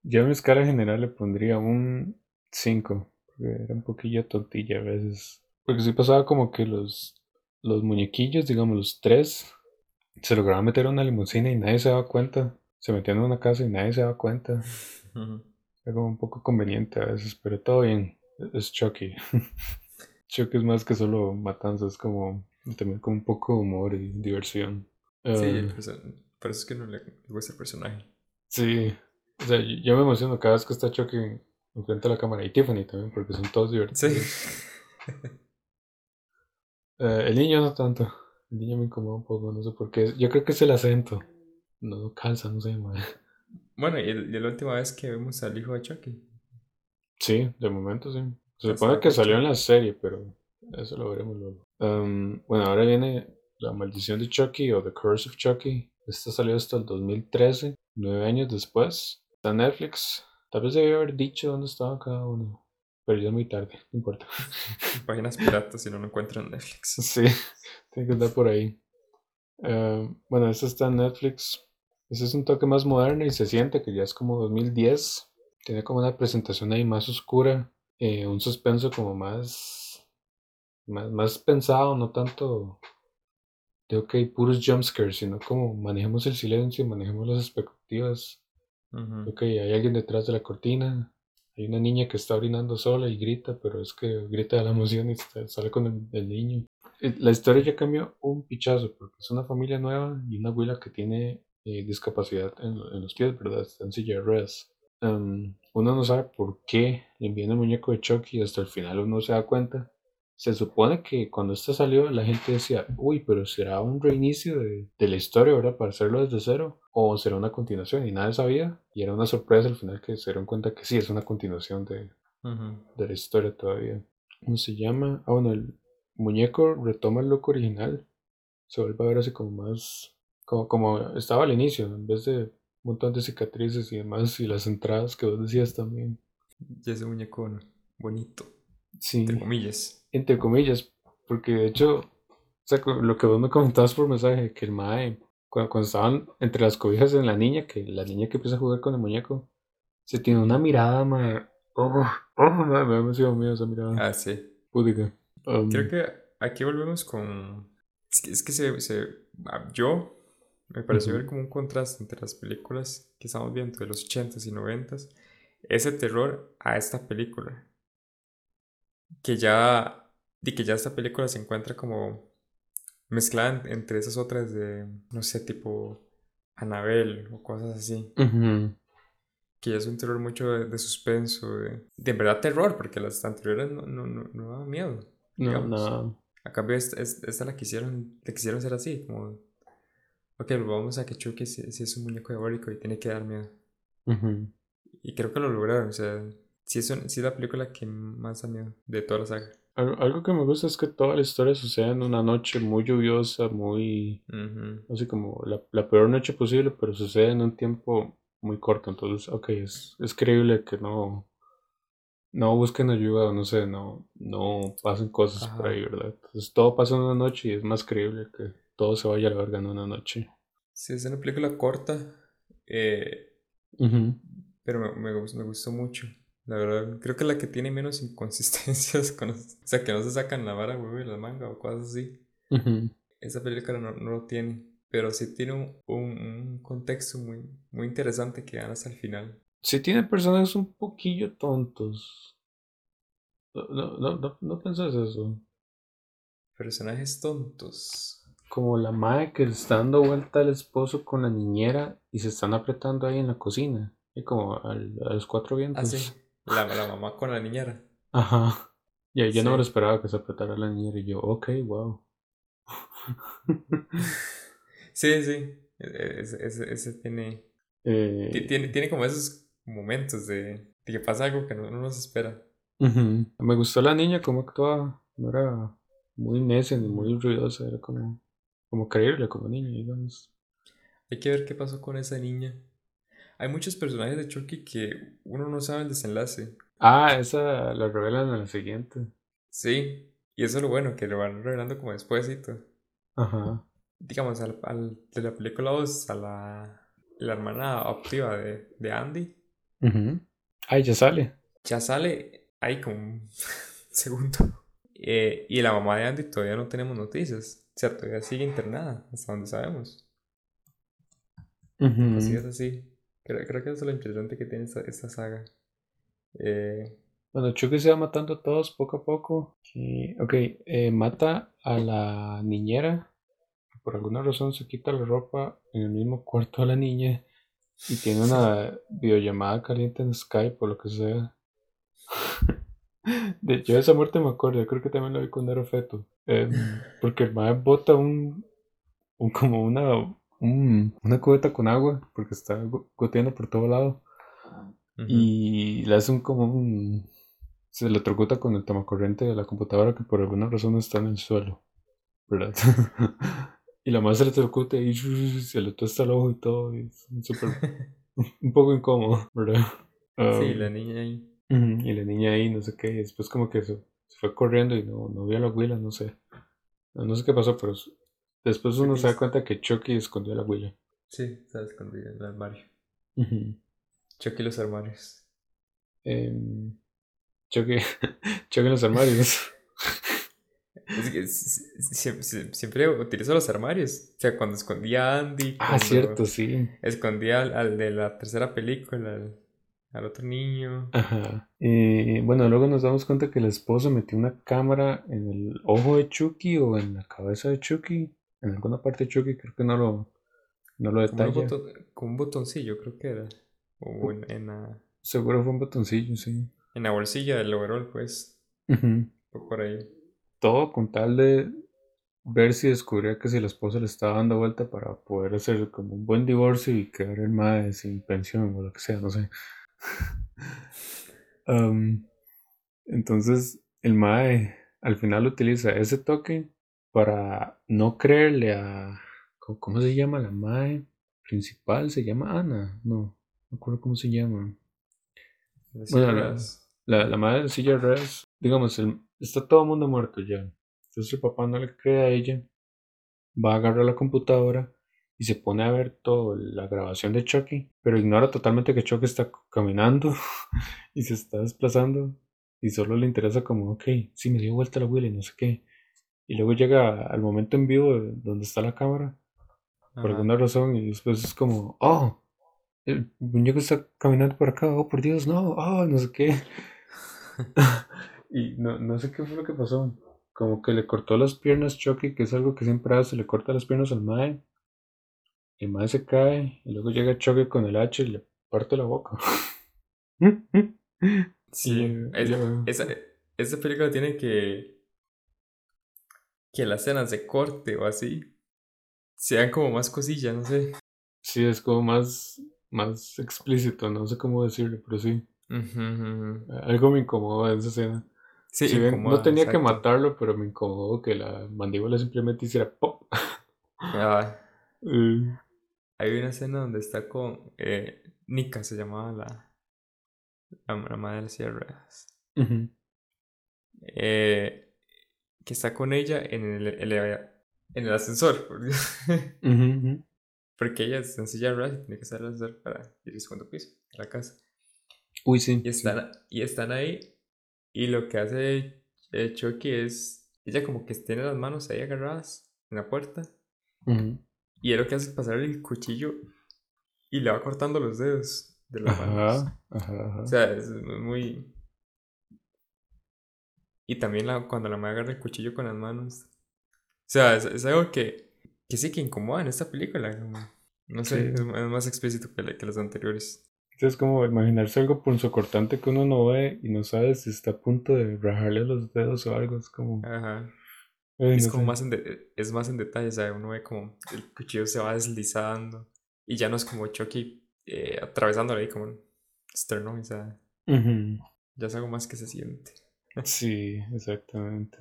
Yo a mi escala general le pondría un 5. Porque era un poquillo tontilla a veces. Porque sí pasaba como que los, los muñequillos, digamos los tres, se lograban meter a una limusina y nadie se daba cuenta. Se metían en una casa y nadie se daba cuenta. [LAUGHS] Era como un poco conveniente a veces, pero todo bien. Es Chucky. [LAUGHS] Chucky es más que solo matanza, es como también con un poco de humor y diversión. Sí, Eh, perso- por eso es que no le, le gusta el personaje. Sí, o sea, yo me emociono cada vez que está Chucky enfrente de la cámara y Tiffany también, porque son todos divertidos. Sí. [LAUGHS] Eh, el niño no tanto, el niño me incomoda un poco, no sé por qué. Yo creo que es el acento, no calza, no sé, madre. Bueno, y, el- y la última vez que vemos al hijo de Chucky. Sí, de momento sí. Se supone que salió en la serie, pero eso lo veremos luego. Um, bueno, ahora viene La Maldición de Chucky o The Curse of Chucky. Esta salió hasta el 2013, nueve años después. Está en Netflix. Tal vez debía haber dicho dónde estaba cada uno, pero ya es muy tarde, no importa. [LAUGHS] Páginas piratas si no lo encuentran en Netflix. [LAUGHS] Sí, tiene que estar por ahí. Eh, bueno, esta está en Netflix. Este es un toque más moderno y se siente que ya es como 2010. Tiene como una presentación ahí más oscura, eh, un suspenso como más, más, más pensado, no tanto de ok, puros jumpscares, sino como manejemos el silencio, manejemos las expectativas. Ujú. Ok, hay alguien detrás de la cortina. Hay una niña que está orinando sola y grita, pero es que grita de la emoción y está- sale con el, el niño. Eh, La historia ya cambió un pichazo porque es una familia nueva y una abuela que tiene eh, discapacidad en, en los pies, ¿verdad? Está en silla de ruedas. Em, uno no sabe por qué le envían el muñeco de Chucky y hasta el final uno se da cuenta. Se supone que cuando esto salió la gente decía, uy, pero será un reinicio de, de la historia, ¿verdad? Para hacerlo desde cero. O será una continuación y nadie sabía. Y era una sorpresa al final que se dieron cuenta que sí, es una continuación de, de la historia todavía. ¿Cómo se llama? Ah, bueno, el muñeco retoma el look original. Se vuelve a ver así como más... Como, como estaba al inicio, en vez de montón de cicatrices y demás. Y las entradas que vos decías también. Y ese muñeco bonito, Sí. entre comillas. entre comillas, porque de hecho, o sea, lo que vos me comentabas por mensaje, que el mae, cuando, cuando estaban entre las cobijas de la niña, que la niña que empieza a jugar con el muñeco, se tiene una mirada, mae, oh, oh, mae, me da demasiado miedo esa mirada, Ah, sí. púdica. Um, Creo que aquí volvemos con... Es que, es que se, se- ah, Yo me pareció Ujú. ver como un contraste entre las películas que estamos viendo de los 80s y 90s, ese terror a esta película. Que ya... Y que ya esta película se encuentra como mezclada en- entre esas otras de, no sé, tipo Annabelle o cosas así. ujú, Que ya es un terror mucho de, de suspenso, de, de verdad terror, porque las anteriores no, no, no, no daban miedo. No, digamos. no, A cambio, esta, esta esta la quisieron, la quisieron hacer así, como, ok, vamos a que Chucky si, si es un muñeco diabólico y tiene que dar miedo. Y creo que lo lograron, o sea, Sí es, un- sí es la película que más da miedo de toda la saga. Algo, que me gusta es que toda la historia sucede en una noche muy lluviosa, muy, Ujú. así como la, la peor noche posible, pero sucede en un tiempo muy corto. Entonces, ok, es, es creíble que no, no busquen ayuda no sé, no, no pasen cosas por ahí, ¿verdad? Entonces, todo pasa en una noche y es más creíble que todo se vaya a la verga en una noche. Sí, es una película corta, eh, pero me, me, gus- me gustó mucho. La verdad, creo que la que tiene menos [LAUGHS] inconsistencias. Con, o sea, que no se sacan la vara, huevo, y la manga o cosas así. Esa película no, no lo tiene, pero sí tiene un, un, un contexto muy, muy interesante que dan hasta el final. Sí tiene personajes un poquillo tontos. No, no, no, no, no pensás eso. Personajes tontos. Como la madre que le está dando vuelta al esposo con la niñera y se están apretando ahí en la cocina. Y como al- a los cuatro vientos. Ah, sí. La, la mamá con la niñera. Ajá. Y ahí yo no me lo esperaba que se apretara la niñera y yo, ok, wow. [LAUGHS] Sí, sí. E- e- Ese, ese, ese tiene, Eh, ti- tiene. Tiene como esos momentos de, de que pasa algo que no, no nos espera. Me gustó la niña cómo actuaba. No era muy necia ni muy ruidosa, era como, como creíble como niña, digamos. Hay que ver qué pasó con esa niña. Hay muchos personajes de Chucky que uno no sabe el desenlace. Ah, esa la revelan en la siguiente. Sí, y eso es lo bueno, que lo van revelando como despuésito. Ajá. Digamos, al, al- de la película 2 a la, la hermana adoptiva de, de Andy, Ujú. Ay, ya sale. ya sale ahí como un [LAUGHS] segundo. Eh, y la mamá de Andy todavía no tenemos noticias. O sea, todavía sigue internada, hasta donde sabemos. Ujú. Cosillas así. Creo, creo que eso es lo interesante que tiene esta, esta saga. Eh, Bueno, Chucky se va matando a todos poco a poco. Y, ok, eh, mata a la niñera. Por alguna razón se quita la ropa en el mismo cuarto de la niña. Y tiene una [LAUGHS] videollamada caliente en Skype o lo que sea. De hecho, esa muerte me acuerdo. Yo creo que también la vi cuando era feto. Em, [LAUGHS] porque el mae bota un, un como una, un- una cubeta con agua. Porque está go- goteando por todo lado. Y le hace un como un... Se electrocuta con el tomacorriente de la computadora que por alguna razón está en el suelo. ¿Verdad? [LAUGHS] y la más se electrocuta y se le tuesta el ojo y todo. Y es súper... [LAUGHS] un poco incómodo, ¿verdad? Sí, Um, la niña ahí. Y la niña ahí, no sé qué. Y después como que se, se fue corriendo y no, no vio a la abuela, no sé. No, no sé qué pasó, pero después uno se da Chucky- cuenta que Chucky escondió a la abuela. Sí, está escondida en el armario. Ujú. Chucky y los armarios. Em, Chucky, [LAUGHS] Chucky los armarios. [LAUGHS] Es que siempre, sie- siempre utilizo los armarios. O sea, cuando escondía a Andy. Ah, cierto, sí. Escondía al, al de la tercera película, al, al otro niño. Ajá. Y bueno, luego nos damos cuenta que el esposo metió una cámara en el ojo de Chucky o en la cabeza de Chucky. En alguna parte de Chucky, creo que no lo, no lo Como, un detalla. botón- como un botoncillo, creo que era. O en, en la, Seguro fue un botoncillo, sí. en la bolsilla del overall, pues. Fue por ahí. Todo con tal de ver si descubría que si la esposa le estaba dando vuelta para poder hacer como un buen divorcio y quedar el mae sin pensión o lo que sea, no sé. [LAUGHS] Entonces el mae al final utiliza ese toque para no creerle a ¿cómo, se llama la mae principal? Se llama Ana, no, no me acuerdo cómo se llama. Bueno, la, la, la madre de silla ruedas, digamos, el- está todo el mundo muerto ya. Entonces el papá no le cree a ella, va a agarrar la computadora y se pone a ver toda la grabación de Chucky, pero ignora totalmente que Chucky está caminando [LAUGHS] y se está desplazando y solo le interesa como, ok, sí me dio vuelta la abuela y no sé qué. Y luego llega al momento en vivo de- donde está la cámara, por alguna razón, y después es como, oh, el muñeco está caminando por acá, oh por Dios, no, oh, no sé qué. [LAUGHS] [LAUGHS] y no, no sé qué fue lo que pasó. Como que le cortó las piernas Chucky, que es algo que siempre hace, le corta las piernas al Mae. El Mae se cae, y luego llega Chucky con el hacha y le parte la boca. [LAUGHS] [LAUGHS] Sí, Y, es- esa, esa película tiene que que las escenas de corte o así sean como más cosillas, no sé. Sí, es como más, más explícito, no sé cómo decirlo, pero sí. Algo me incomodó de esa escena. Sí, Si bien incomoda, no tenía que matarlo, pero me incomodó que la mandíbula simplemente hiciera pop. Ah, [LAUGHS] Eh, hay una escena donde está con eh, Nika, se llamaba la, la, la madre de las ruedas. ujú, Eh, que está con ella en el, en el ascensor. por Dios. [LAUGHS] Porque ella está en silla de y tiene que estar en el ascensor para ir al segundo piso de la casa. Uy, sí. Y están, y están ahí. Y lo que hace Chucky es. Ella como que tiene las manos ahí agarradas en la puerta. Ujú. Y él lo que hace es pasar el cuchillo y le va cortando los dedos de las manos. Ajá, ajá, ajá. O sea, es muy. Y también la, cuando la madre agarra el cuchillo con las manos. O sea, es, es algo que, que sí que incomoda en esta película. como- no sé, Sí. es, es más explícito que, la- que las anteriores. Es como imaginarse algo punzocortante que uno no ve y no sabe si está a punto de rajarle los dedos o algo. Es como. Ajá. Ay, Es no como sé. más en de- es más en detalle, sea, uno ve como el cuchillo se va deslizando y ya no es como Chucky eh, atravesándole ahí como un sternum, sea, Ujú. ya es algo más que se siente. [LAUGHS] Sí, exactamente.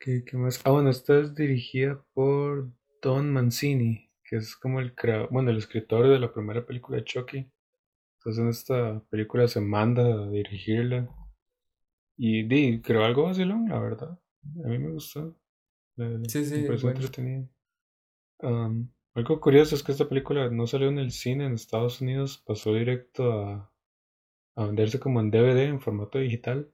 ¿Qué, qué más? Ah, bueno, esta es dirigida por Don Mancini, que es como el bueno, el escritor de la primera película de Chucky. Entonces en esta película se manda a dirigirla. Y di, creo algo vacilón, la verdad. A mí me gustó. Sí, sí, me bueno. entretenida. Um, algo curioso es que esta película no salió en el cine en Estados Unidos, pasó directo a, a venderse como en DVD, en formato digital.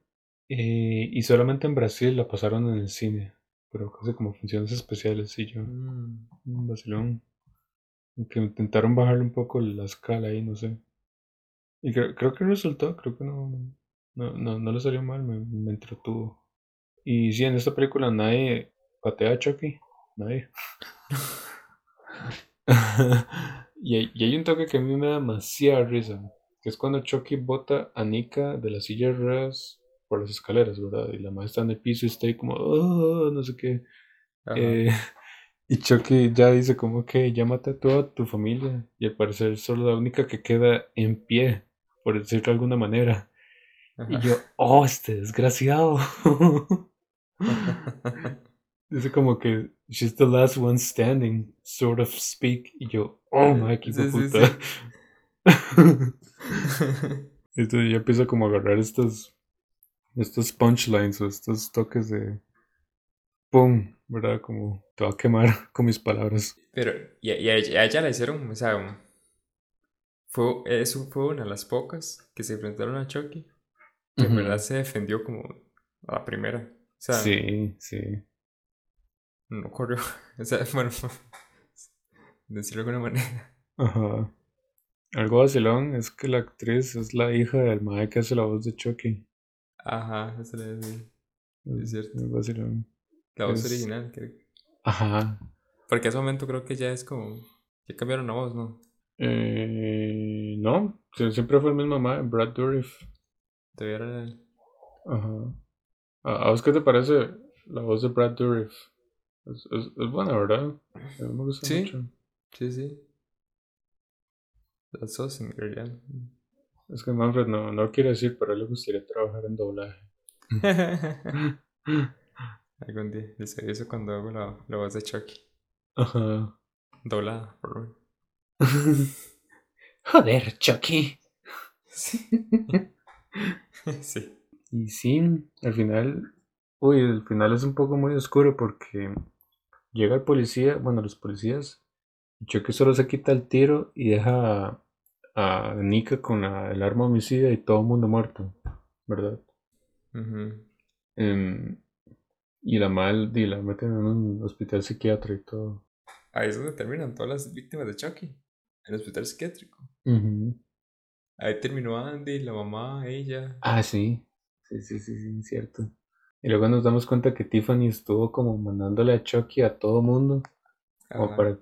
Eh, y solamente en Brasil la pasaron en el cine, pero casi como funciones especiales y yo, Mm, un vacilón. Que intentaron bajarle un poco la escala ahí, no sé. Y creo, creo que resultó, creo que no, no, no, no le salió mal, me, me entretuvo. Y sí, en esta película nadie patea a Chucky, nadie. [LAUGHS] y, hay, y hay un toque que a mí me da demasiada risa, que es cuando Chucky bota a Nika de la silla de ruedas por las escaleras, ¿verdad? Y la madre está en el piso y está ahí como, "Oh", no sé qué. Eh, [LAUGHS] y Chucky ya dice como que ya mata a toda tu familia y al parecer solo la única que queda en pie, por decirlo de alguna manera. Y yo, oh, este desgraciado. [LAUGHS] Dice como que she's the last one standing, sort of speak. Y yo, oh my, qué Sí, sí, puta. [LAUGHS] Entonces yo empiezo como a agarrar estos, estos punchlines o estos toques de pum, ¿verdad? Como te va a quemar [LAUGHS] con mis palabras. Pero, y, a ella, a ella la hicieron, o sea, fue, eso fue una de las pocas que se enfrentaron a Chucky, que en verdad se defendió como a la primera. O sea, Sí, sí. No corrió. [LAUGHS] O sea, [LAUGHS] bueno, [LAUGHS] decirlo de alguna manera. Ajá. Algo vacilón es que la actriz es la hija del mae que hace la voz de Chucky. Ajá, eso le decía. Es cierto. Es vacilón. La voz Es- original, creo. Ajá. Porque a ese momento creo que ya es como. Ya cambiaron la voz, ¿no? Eh, no, sie- siempre fue el mismo mae, Brad Dourif. El- Ajá. ¿A, a vos qué te parece la voz de Brad Dourif? Es, es, es buena, ¿verdad? Me gusta Sí. mucho. Sí, sí. Dos en realidad. Es que Manfred no, no quiere decir, pero le gustaría trabajar en doblaje. [LAUGHS] Algún día. Les aviso cuando hago la, la voz de Chucky. Ajá. Doblada, por lo [LAUGHS] Joder, Chucky. Sí. [LAUGHS] sí. Y sí, al final, uy, el final es un poco muy oscuro porque llega el policía, bueno, los policías, Chucky solo se quita el tiro y deja a, a Nika con la- el arma homicida y todo el mundo muerto, ¿verdad? Em, y la mal, y la meten en un hospital psiquiátrico y todo. Ahí es donde terminan todas las víctimas de Chucky. En el hospital psiquiátrico. Ujú. Ahí terminó Andy, la mamá, ella. Ah, sí. Sí, sí, sí, sí, cierto. Y luego nos damos cuenta que Tiffany estuvo como mandándole a Chucky a todo mundo. como para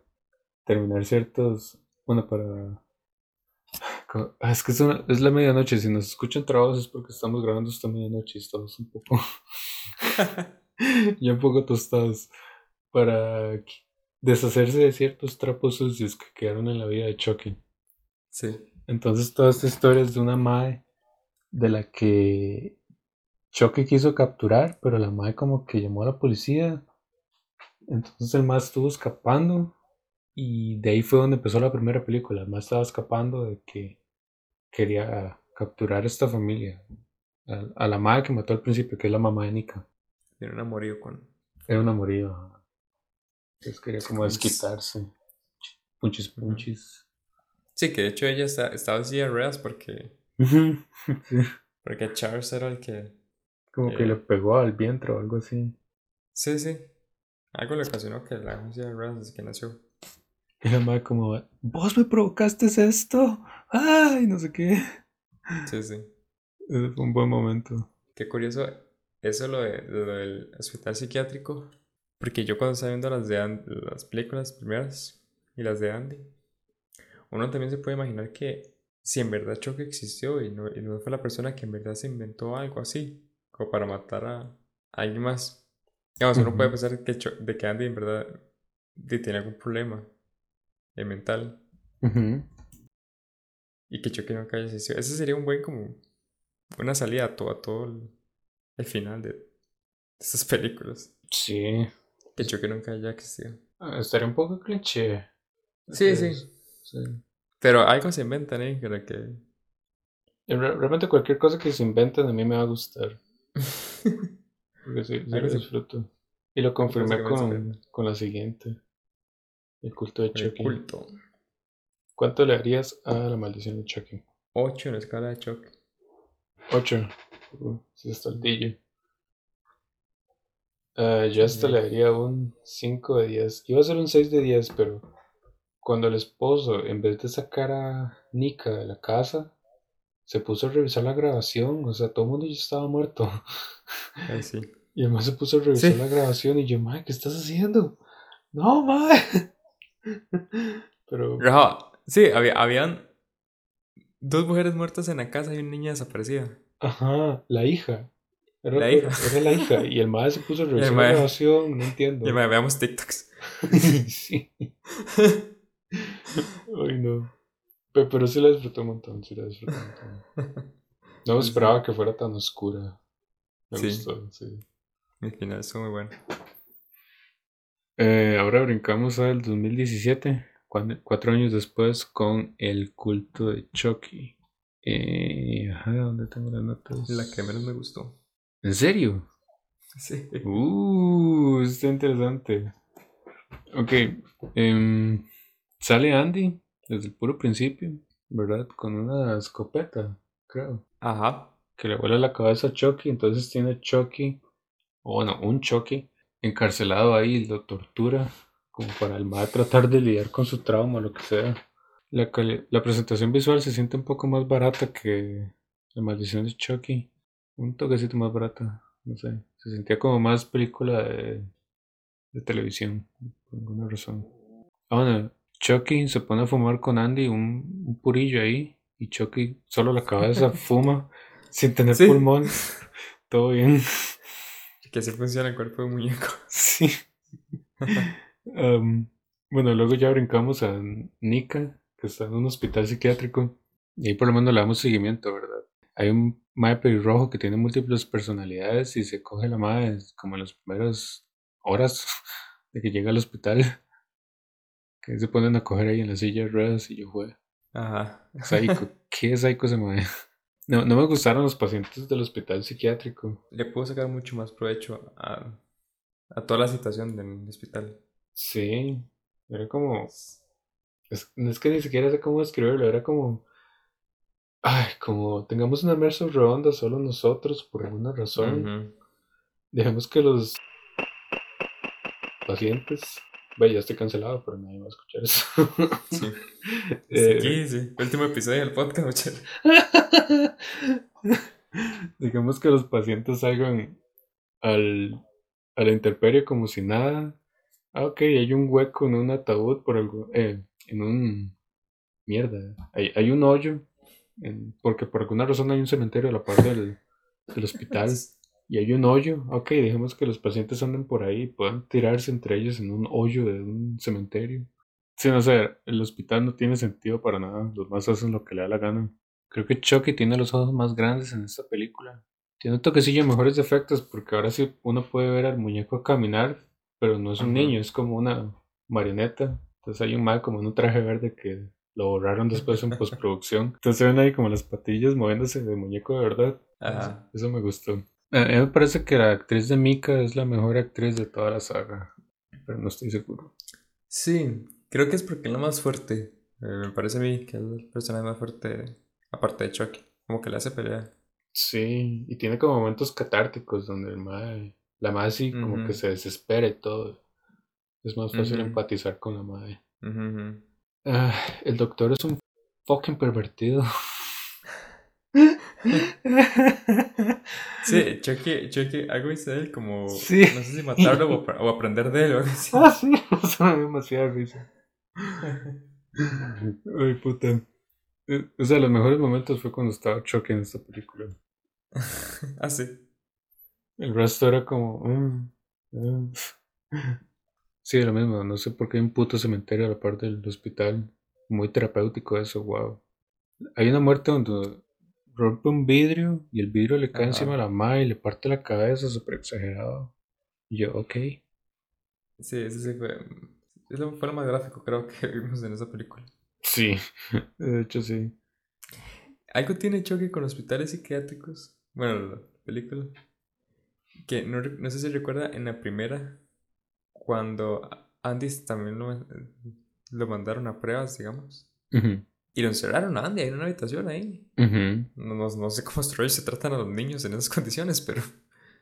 terminar ciertos, bueno, para... ah, Es que es, una- es la medianoche, si nos escuchan trabajos es porque estamos grabando esta medianoche y estamos un poco, [LAUGHS] ya un poco tostados, para deshacerse de ciertos trapos sucios que quedaron en la vida de Chucky. Sí. Entonces toda esta historia es de una madre de la que Chucky quiso capturar, pero la madre como que llamó a la policía. Entonces el más estuvo escapando. Y de ahí fue donde empezó la primera película. El más estaba escapando de que quería capturar a esta familia. A, a la madre que mató al principio, que es la mamá de Nika. Tiene un amorío con. Era un amorío. Entonces quería como Punches. desquitarse. Punchis, punchis. Sí, que de hecho ella está, estaba así de ruedas porque. [LAUGHS] Sí. Porque Charles era el que. Como que Eh. le pegó al vientre o algo así. Sí, sí. Algo le ocasionó que la agencia de ruedas desde que nació. Y la madre como, vos me provocaste esto. Ay, no sé qué. Sí, sí. Ese fue un buen momento. Qué curioso eso lo, de, lo del hospital psiquiátrico. Porque yo cuando estaba viendo las de An- las películas primeras y las de Andy, uno también se puede imaginar que si en verdad Chuck existió y no, y no fue la persona que en verdad se inventó algo así, como para matar a, alguien más. Digamos, uno puede Ujú. pensar que, de que Andy en verdad tiene algún problema eh, mental Ujú. y que Chucky nunca haya existido. Ese sería un buen como una salida a todo, a todo el, el final de, de estas películas. Sí. Que Chucky nunca haya existido. Ah, Estaría un poco cliché. Sí, sí. sí. Pero algo se inventan, ¿eh? Creo que... Re- Realmente cualquier cosa que se inventen a mí me va a gustar. Porque sí, sí lo disfruto. Y lo confirmé con, con la siguiente. El culto de el Chucky. culto. ¿Cuánto le harías a la maldición de Chucky? 8 en la escala de Chuck. 8. Uh, sí está el DJ. Ah, yo hasta le daría un 5 de 10. Iba a ser un 6 de 10, pero cuando el esposo, en vez de sacar a Nika de la casa, se puso a revisar la grabación, o sea, todo el mundo ya estaba muerto. Ay, sí. Y además se puso a revisar Sí. la grabación y yo, mae, ¿qué estás haciendo? No, mae. [LAUGHS] Pero, Raja, sí, había, habían dos mujeres muertas en la casa y una niña desaparecida. ajá, la hija. Era, La hija. era la hija. Y el mae se puso a [LAUGHS] revisar la grabación, no entiendo. Y me veamos TikToks. [LAUGHS] sí. Ay, no. Pe- Pero, sí la disfruté un montón, sí la disfruté un montón. [LAUGHS] No me esperaba que fuera tan oscura. Me Sí. gustó, sí. El final estuvo muy bueno. Eh, ahora brincamos al 2017, cuan- cuatro años después, con el culto de Chucky. Eh, ajá, ¿dónde tengo las notas? La que menos me gustó. ¿En serio? Sí. Uh, está interesante. Ok, em, sale Andy desde el puro principio, ¿verdad? Con una escopeta, creo. Ajá. Que le vuela la cabeza a Chucky, entonces tiene a Chucky, o bueno, un Chucky, encarcelado ahí, lo tortura, como para el mal tratar de lidiar con su trauma, lo que sea. La, la presentación visual se siente un poco más barata que La Maldición de Chucky. Un toquecito más barata, no sé. Se sentía como más película de, de televisión, por alguna razón. Ah, bueno, Chucky se pone a fumar con Andy un, un purillo ahí, y Chucky solo la cabeza [LAUGHS] fuma sin tener Sí. pulmón. [LAUGHS] Todo bien. Que así funciona el cuerpo de un muñeco. [LAUGHS] Sí. Am, bueno, luego ya brincamos a Nika, que está en un hospital psiquiátrico. Y ahí por lo menos le damos seguimiento, ¿verdad? Hay un mae pelirrojo que tiene múltiples personalidades y se coge la madre como en las primeras horas de que llega al hospital. Que se ponen a coger ahí en la silla de ruedas y yo juego. Ajá. Psycho. [LAUGHS] ¿Qué psycho se mueve? No, no me gustaron los pacientes del hospital psiquiátrico. Le puedo sacar mucho más provecho a, a toda la situación del hospital. Sí, era como. Es, no es que ni siquiera sé cómo describirlo, era como. Ay, como tengamos una mesa redonda solo nosotros por alguna razón. Ujú. Dejemos que los pacientes. Vaya, ya estoy cancelado, pero nadie va a escuchar eso. Sí. [LAUGHS] Eh, Sí, sí. Último episodio del podcast, muchachos. [LAUGHS] Digamos que los pacientes salgan al, a la intemperie como si nada. Ah, ok, hay un hueco en un ataúd por algo, eh, en un... Mierda, hay, hay un hoyo, en- porque por alguna razón hay un cementerio a la par del, del hospital [LAUGHS] y hay un hoyo. Ok, dejemos que los pacientes anden por ahí y puedan tirarse entre ellos en un hoyo de un cementerio. No sé, el hospital no tiene sentido para nada, los más hacen lo que le da la gana. Creo que Chucky tiene los ojos más grandes en esta película. Tiene un toquecillo de mejores efectos porque ahora sí uno puede ver al muñeco caminar, pero no es un Ajá. niño, es como una marioneta. Entonces hay un mal como en un traje verde que lo borraron después en [LAUGHS] postproducción. Entonces ven ahí como las patillas moviéndose de muñeco de verdad. Ajá. Eso me gustó. A mí me parece que la actriz de Mika es la mejor actriz de toda la saga, pero no estoy seguro. Sí, creo que es porque es la más fuerte. Eh, me parece a mí que es el personaje más fuerte, aparte de Chucky. Como que le hace pelear. Sí, y tiene como momentos catárticos donde el la madre sí como que se desespera y todo. Es más fácil empatizar con la madre. Ah, el doctor es un fucking pervertido. [LAUGHS] Sí, Chucky, Chucky, algo dice de él como, Sí. no sé si matarlo o, apre- o aprender de él o algo así. [LAUGHS] Ah, sí, [LAUGHS] eso me da demasiada risa. Ay, puta. Eh, O sea, los mejores momentos fue cuando estaba Chucky en esta película. [LAUGHS] Ah, sí. El resto era como. mm, mm. Sí, lo mismo. No sé por qué hay un puto cementerio a la parte del hospital. Muy terapéutico eso, wow. Hay una muerte donde rompe un vidrio y el vidrio le cae Ajá. encima a la madre y le parte la cabeza, súper exagerado. Y yo, ok. Sí, ese sí fue, es lo, fue lo más gráfico creo [LAUGHS] que vimos en esa película. Sí, [LAUGHS] de hecho sí. Algo tiene Chucky con hospitales psiquiátricos. Bueno, la película. Que no, no sé si recuerda en la primera, cuando Andy también lo, lo mandaron a pruebas, digamos. Ujú, Y lo encerraron a Andy en una habitación ahí. No, no, no sé cómo se tratan a los niños en esas [LAUGHS] condiciones, pero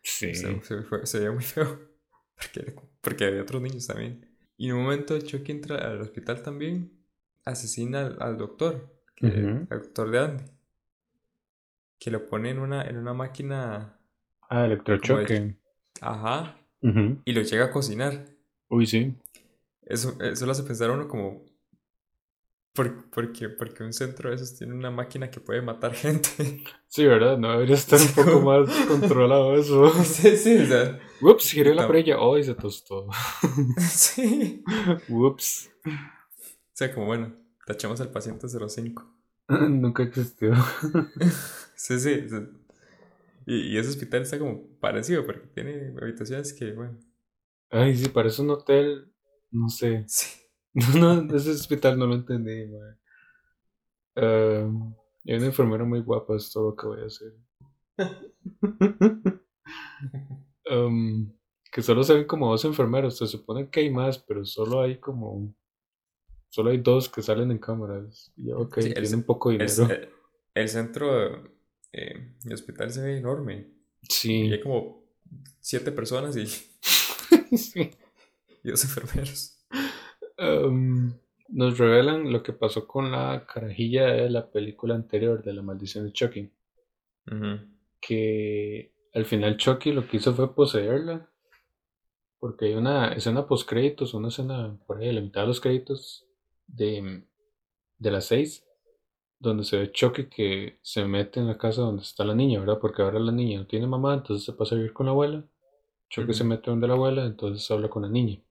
Sí. se, se, fue- se veía muy feo. [LAUGHS] Porque, porque había otros niños también. Y en un momento Chucky entra al hospital también, asesina al, al doctor, que, al doctor de Andy, que lo pone en una, en una máquina, Ah, electrochoque. ajá, y lo llega a cocinar. Uy, sí. Eso, eso lo hace pensar a uno como, ¿por, por qué? Porque un centro de esos tiene una máquina que puede matar gente. Sí, ¿verdad? No debería estar un poco [LAUGHS] más controlado eso. [LAUGHS] sí, sí, o sea, Ups, giré la prella. Hoy se tostó. [LAUGHS] sí. Ups. O sea, como bueno, tachamos al paciente 05. Nunca existió. Sí, sí. sí. Y, y ese hospital está como parecido porque tiene habitaciones que, bueno, Ay, sí, parece un hotel. No sé. sí. [LAUGHS] No, ese hospital no lo entendí, man. Eh, hay una enfermera muy guapa, es todo lo que voy a hacer. Um, [LAUGHS] que solo se ven como dos enfermeros. Se supone que hay más, pero solo hay como. Solo hay dos que salen en cámaras. Y ok, Sí, el tiene ce- un poco El, dinero. el- el centro eh, el hospital se ve enorme. Y Sí. hay como siete personas y, [LAUGHS] sí. y dos enfermeros. Um, nos revelan lo que pasó con la carajilla de la película anterior de la maldición de Chucky. Que al final Chucky lo que hizo fue poseerla. Porque hay una escena post créditos, una escena por ahí a la mitad de los créditos de, de las seis, donde se ve Chucky que se mete en la casa donde está la niña, ¿verdad? Porque ahora la niña no tiene mamá, entonces se pasa a vivir con la abuela. Chucky se mete donde la abuela, entonces habla con la niña.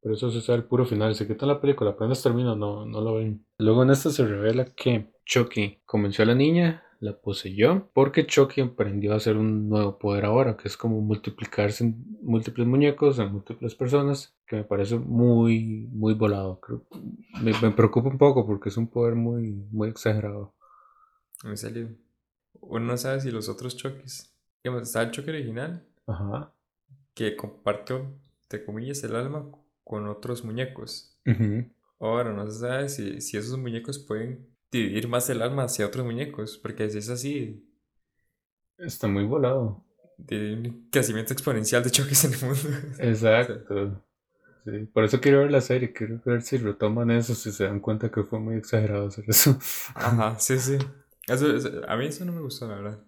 Pero eso se sabe el puro final. Se quitan la película, apenas termina, no, no lo ven. Luego en esta se revela que Chucky convenció a la niña, la poseyó, porque Chucky aprendió a hacer un nuevo poder ahora, que es como multiplicarse en múltiples muñecos, en múltiples personas, que me parece muy, muy volado. Creo, me, me preocupa un poco porque es un poder muy, muy exagerado. En serio. Uno no sabe si los otros choques. Digamos, está el choque original Ajá. que compartió, entre comillas, el alma con otros muñecos. Ahora no se sabe si, si esos muñecos pueden dividir más el alma hacia otros muñecos, porque si es así, Está muy volado. de un crecimiento exponencial de choques en el mundo. [LAUGHS] Exacto. Sí, por eso quiero ver la serie, quiero ver si retoman eso, si se dan cuenta que fue muy exagerado hacer eso. Ajá, [LAUGHS] sí, sí. Eso, eso- a mí eso no me gustó, la verdad.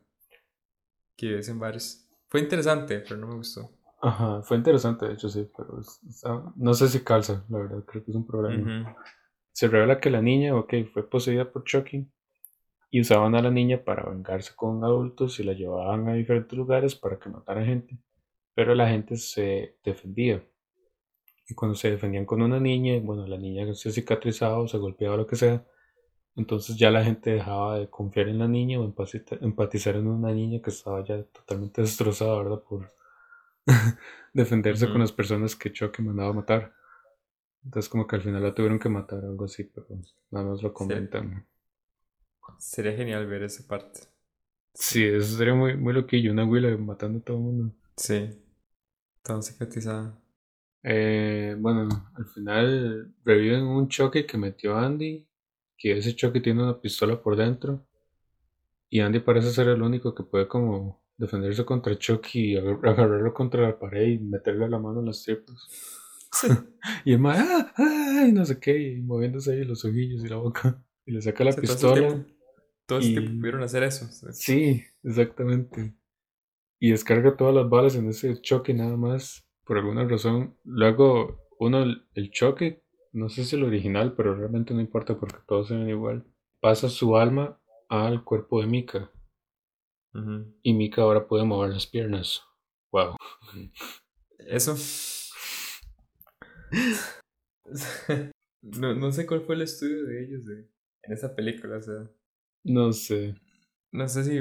Que en varios. Fue interesante, pero no me gustó. Ajá, fue interesante, de hecho, sí, pero está- no sé si calza, la verdad, creo que es un problema. Se revela que la niña, ok, fue poseída por Chucky y usaban a la niña para vengarse con adultos y la llevaban a diferentes lugares para que matara gente, pero la gente se defendía. Y cuando se defendían con una niña, bueno, la niña se cicatrizaba o se golpeaba o lo que sea, Entonces ya la gente dejaba de confiar en la niña o empatizar en una niña que estaba ya totalmente destrozada, ¿verdad? Por [LAUGHS] defenderse con las personas que Chucky mandaba a matar. Entonces como que al final la tuvieron que matar, algo así, pero nada más lo comentan. Sería genial ver esa parte. Sí, eso sería muy, muy loquillo, una huila matando a todo el mundo. Sí. Todo cicatrizada. Eh, bueno, al final reviven un choque que metió Andy, que ese choque tiene una pistola por dentro. Y Andy parece ser el único que puede como defenderse contra Chucky agarrarlo contra la pared y meterle la mano en las tripas. [LAUGHS] y el mae, ¡ah! ¡ah! y no sé qué, y moviéndose ahí los ojillos y la boca. Y le saca la O sea, pistola. Todo ese tiempo pudieron hacer eso. Sí, exactamente. Y descarga todas las balas en ese choque nada más, por alguna razón. Luego, uno, el el choque, no sé si el original, pero realmente no importa porque todos se ven igual. Pasa su alma al cuerpo de Mika. Y Mika ahora puede mover las piernas. Wow. Eso. No, no sé cuál fue el estudio de ellos de, en esa película. O sea, No sé. no sé si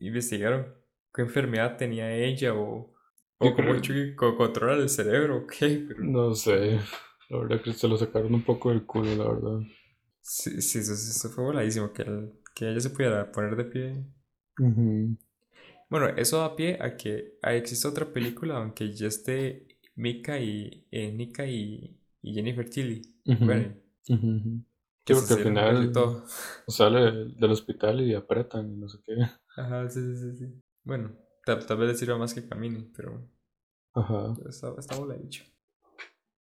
investigaron qué enfermedad tenía ella o, o cómo Chucky co- controla el cerebro o qué. Pero No sé. La verdad que se lo sacaron un poco del culo, la verdad. sí, sí, eso, eso fue voladísimo. Que, el- que ella se pudiera poner de pie. Bueno, eso da pie a que ah, existe otra película aunque ya esté Mika y eh, Nika y, y Jennifer Tilly. Ujú. Bueno, ujú. que Sí, porque al final todo. [LAUGHS] sale del hospital y apretan y no sé qué. Ajá, sí, sí, sí, sí. Bueno, tal, tal vez le sirva más que camine, pero Ajá. está, está voladillo.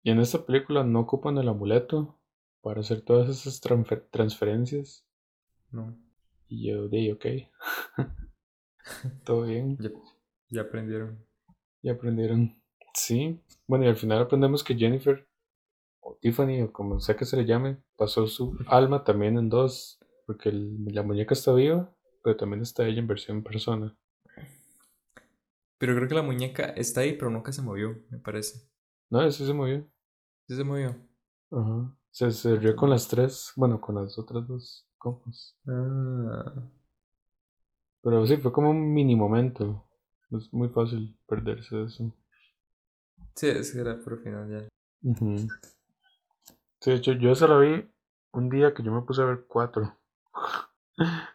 Y en esta película no ocupan el amuleto para hacer todas esas transfer- transferencias. No, Y yo di, ok. [LAUGHS] Todo bien. ya, ya aprendieron. Ya aprendieron. Sí. Bueno, y al final aprendemos que Jennifer, o Tiffany, o como sea que se le llame, pasó su alma también en dos. Porque el- la muñeca está viva, pero también está ella en versión persona. Pero creo que la muñeca está ahí, pero nunca se movió, me parece. No, ese se movió. Sí se movió. Ajá. Se, se rió con las tres, bueno, con las otras dos Ah, Pero sí, fue como un mini momento. Es muy fácil perderse de eso. sí, es que era por final ya. Ujú. Sí, de hecho, yo esa la vi un día que yo me puse a ver cuatro. [LAUGHS]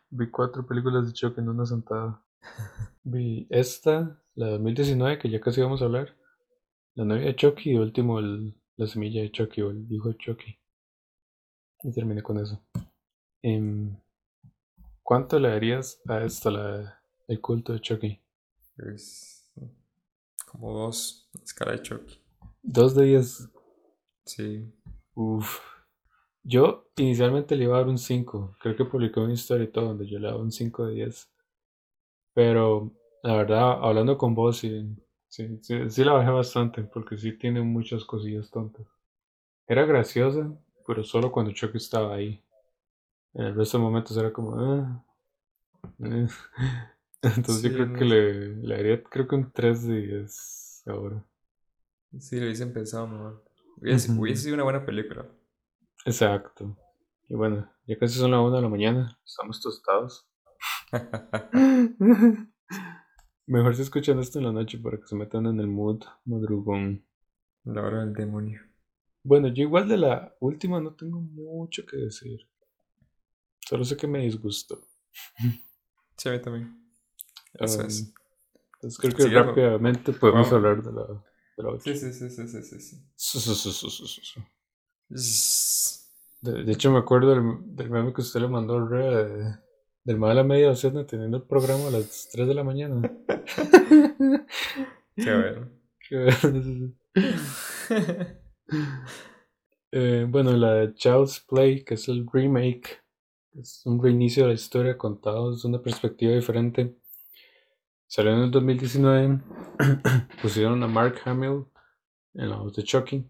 Vi cuatro películas de Chuck en una sentada. [LAUGHS] Vi esta, la de 2019, que ya casi vamos a hablar. La novia de Chucky y último el, la semilla de Chucky o el hijo de Chucky. Y terminé con eso. Em, ¿Cuánto le darías a esta, la, el culto de Chucky? Es como dos, escala de Chucky. Dos de diez. Sí. Uf. Yo inicialmente le iba a dar un 5. Creo que publicé una historia y todo donde yo le daba un 5 de 10. Pero la verdad, hablando con vos, sí, sí, sí, sí la bajé bastante porque sí tiene muchas cosillas tontas. Era graciosa, pero solo cuando Chucky estaba ahí. En el resto de momentos era como... "Ah, eh". [LAUGHS] Entonces yo creo no que le, le daría creo que un 3 de 10 ahora. Sí, lo hubiesen pensado mejor. Hubiese, Ujú. hubiese sido una buena película. Exacto. Y bueno, ya casi son las 1 de la mañana. Estamos tostados. [LAUGHS] Mejor se escuchan esto en la noche para que se metan en el mood madrugón. La hora del demonio. Bueno, yo igual de la última no tengo mucho que decir. Solo sé que me disgustó. [LAUGHS] Sí, a mí también. Eso Um, es. Entonces creo que Sí, rápidamente podemos hablar de la, de la otra. Sí, sí, sí, sí, sí, sí. De, de hecho, me acuerdo del, del meme que usted le mandó al Rea de- del mal a media docena teniendo el programa a las 3 de la mañana. [LAUGHS] Qué bueno. Que- [LAUGHS] Eh, bueno, la de Child's Play, que es el remake, es un reinicio de la historia contado desde una perspectiva diferente. Salió en el 2019. [CLEARS THROAT] Pusieron a Mark Hamill en la voz de Chucky.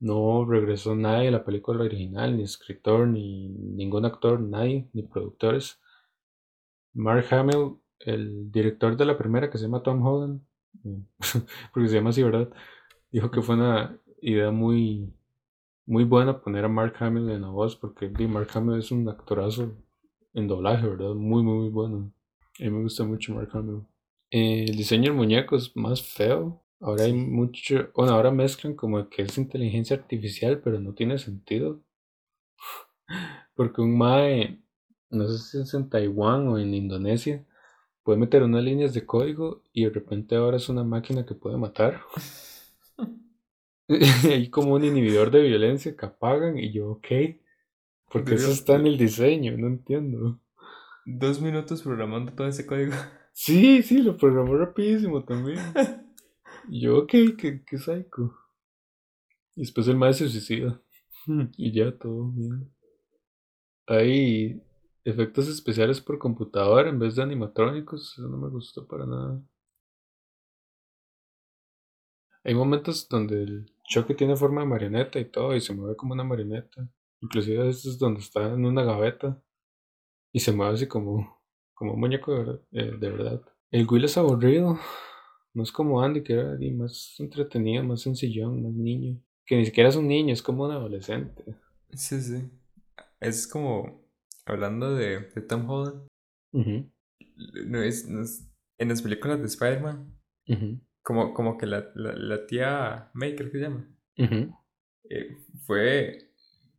No regresó nadie de la película original, ni escritor, ni ningún actor, nadie, ni productores. Mark Hamill, el director de la primera que se llama Tom Holland, [LAUGHS] porque se llama así, ¿verdad? Dijo que fue una idea muy, muy buena poner a Mark Hamill en la voz porque Mark Hamill es un actorazo en doblaje, ¿verdad? Muy, muy, muy bueno. A mí me gusta mucho Mark Hamill. Eh, el diseño del muñeco es más feo. Ahora hay mucho. Bueno, ahora mezclan como que es inteligencia artificial, pero no tiene sentido. [LAUGHS] Porque un Mae, no sé si es en Taiwán o en Indonesia, puede meter unas líneas de código y de repente ahora es una máquina que puede matar. [LAUGHS] [LAUGHS] Hay como un inhibidor de violencia que apagan y yo, ok. Porque eso está en el diseño, no entiendo. Dos minutos programando todo ese código. [LAUGHS] Sí, sí, lo programó rapidísimo también. [LAUGHS] Y yo, ok, qué, qué psycho. Y después el maestro se suicida. Y ya todo bien. Hay efectos especiales por computadora en vez de animatrónicos. Eso no me gustó para nada. Hay momentos donde el choque tiene forma de marioneta y todo, y se mueve como una marioneta. Inclusive a veces donde está en una gaveta y se mueve así como, como un muñeco de verdad, eh, de verdad. El Will es aburrido. No es como Andy, que era más entretenido, más sencillón, más niño. Que ni siquiera es un niño, es como un adolescente. Sí, sí. Es como, hablando de, de Tom Holland, Ujú, no es, no es- en las películas de Spider-Man, ujú, como, como que la, la, la tía May, creo que se llama, eh, fue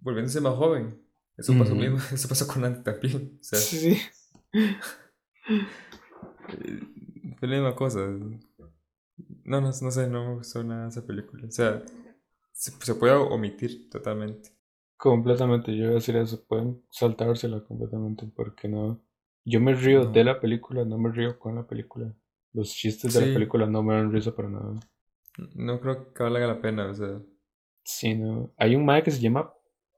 volviéndose más joven. Eso pasó Ujú. mismo, [LAUGHS] eso pasó con Andy también. O sea, Sí, sí. eh, fue la misma cosa. No, no, no sé, no me gustó nada esa película. O sea, se, se puede omitir totalmente. Completamente, yo iba a decir eso, pueden saltársela completamente, porque no. Yo me río No. de la película, no me río con la película. Los chistes de la película no me dan risa para nada. No creo que valga la pena, o sea. Sí, no. Hay un mae que se llama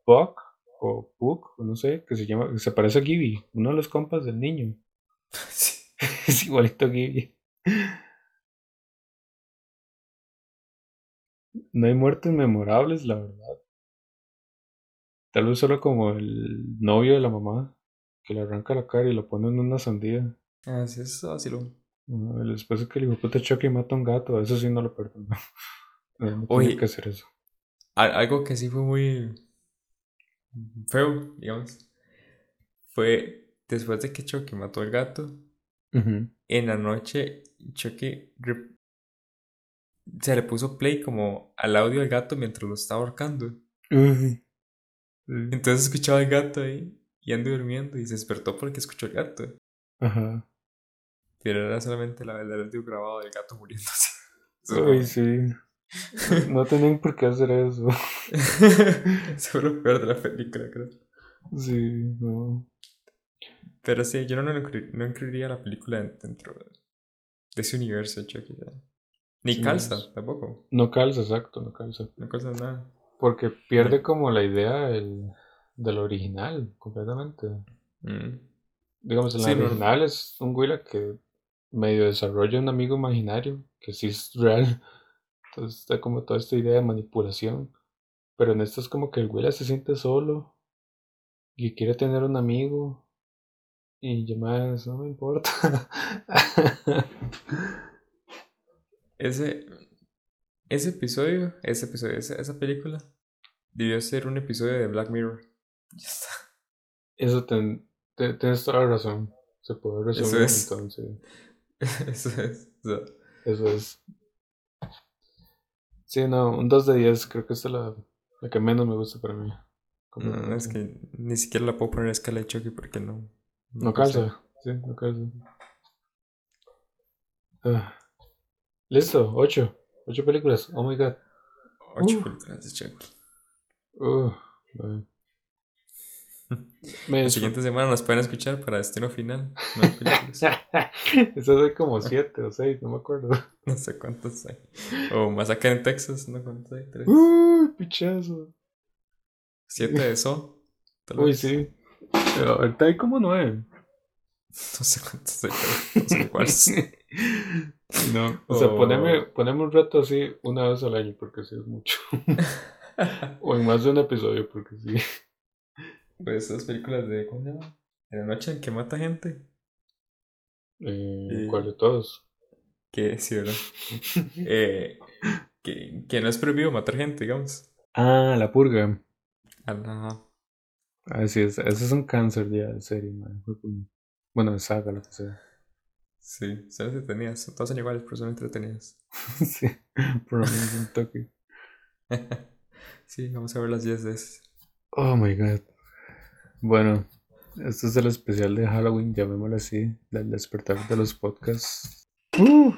Puck, o Puck, o no sé, que se llama, que se parece a Gibby, uno de los compas del niño. sí. [LAUGHS] [LAUGHS] es igualito a Gibby. No hay muertes memorables, la verdad. Tal vez solo como el novio de la mamá, que le arranca la cara y lo pone en una sandía. Ah, sí, eso es vacilón. El esposo que el hijo puta choca y mata a un gato, eso sí no lo perdono. [LAUGHS] No, Oye. que hacer eso. Al- Algo que sí fue muy feo, digamos, fue después de que Chucky mató al gato, en la noche Chucky se le puso play como al audio del gato mientras lo estaba ahorcando. Entonces escuchaba al gato ahí y ando durmiendo y se despertó porque escuchó al gato. Ajá. Pero era solamente la, el audio grabado del gato muriéndose. [LAUGHS] Uy, sí. No tenían por qué hacer eso. [LAUGHS] Eso fue lo peor de la película, creo. Sí, no. Pero sí, yo no, no, incluir- no incluiría la película en- dentro de ese universo Chucky. Ni Sí, calza, tampoco. No calza, exacto, no calza. No calza nada. Porque pierde como la idea del, del original, completamente. Mm. Digamos, en la Sí, original es un Willa que medio desarrolla un amigo imaginario, que sí es real. Entonces está como toda esta idea de manipulación. Pero en esto es como que el Willa se siente solo y quiere tener un amigo. Y yo más, no me importa. [LAUGHS] Ese, ese episodio, ese episodio, esa, esa película, debió ser un episodio de Black Mirror. Ya está. Eso ten- tienes toda la razón. Se puede resumir Eso es. entonces. [LAUGHS] Eso es. o sea, Eso es. Sí, no, un 2 de 10, creo que esta es la, la que menos me gusta para mí. no, es que ni siquiera la puedo poner a escala de Chucky porque no. No calza. calza, sí, no calza. Ah. Listo, 8. 8 películas, oh my god. Ocho Uh. películas de Chucky. Uh, ay. [LAUGHS] Me La siguiente semana nos pueden escuchar para Destino Final. No. Esas hay como 7 o 6, no me acuerdo. [LAUGHS] no sé cuántos hay. O Masacre en Texas, no cuántos hay. Tres. Uy, pichazo. Siete de [LAUGHS] So. tal Uy, vez. sí. Pero ahorita hay como 9. No sé cuántos hay, pero no sé cuáles. No, o sea, Oh. poneme, poneme un reto así una vez al año, porque sí es mucho. o en más de un episodio, porque sí. Pues esas películas de. ¿Cómo se llama? En la noche en que mata gente. Eh, Eh. ¿Cuál de todos? Que sí, ¿verdad? [LAUGHS] Eh, que, que no es prohibido matar gente, digamos. Ah, la purga. Ajá. Así es, ese es un cáncer ya de serie, man. Bueno, de saga, lo que sea. Sí, son entretenidas. Todas son iguales, pero son entretenidas. [LAUGHS] sí, por lo menos un toque. [LAUGHS] sí, vamos a ver las 10 de esas. Oh my god. Bueno, este es el especial de Halloween, llamémoslo así, del despertar de los podcasts. Uh.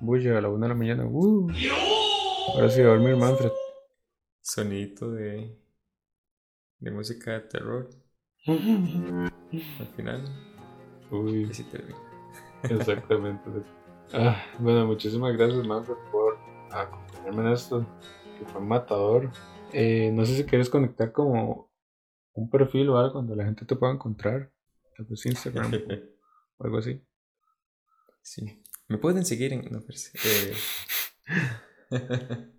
Bulla a la una de la mañana. Uh. Ahora sí, a dormir, Manfred. Sonidito de. de música de terror. Al final. Uy, Y sí termina. [LAUGHS] exactamente. Ah, bueno, muchísimas gracias, Manfred, por acompañarme en esto, que fue matador. Eh, no sé si quieres conectar como un perfil o algo donde la gente te pueda encontrar. Tal vez Instagram o [LAUGHS] algo así. Sí. Me pueden seguir en. No, pero sí, eh, [LAUGHS]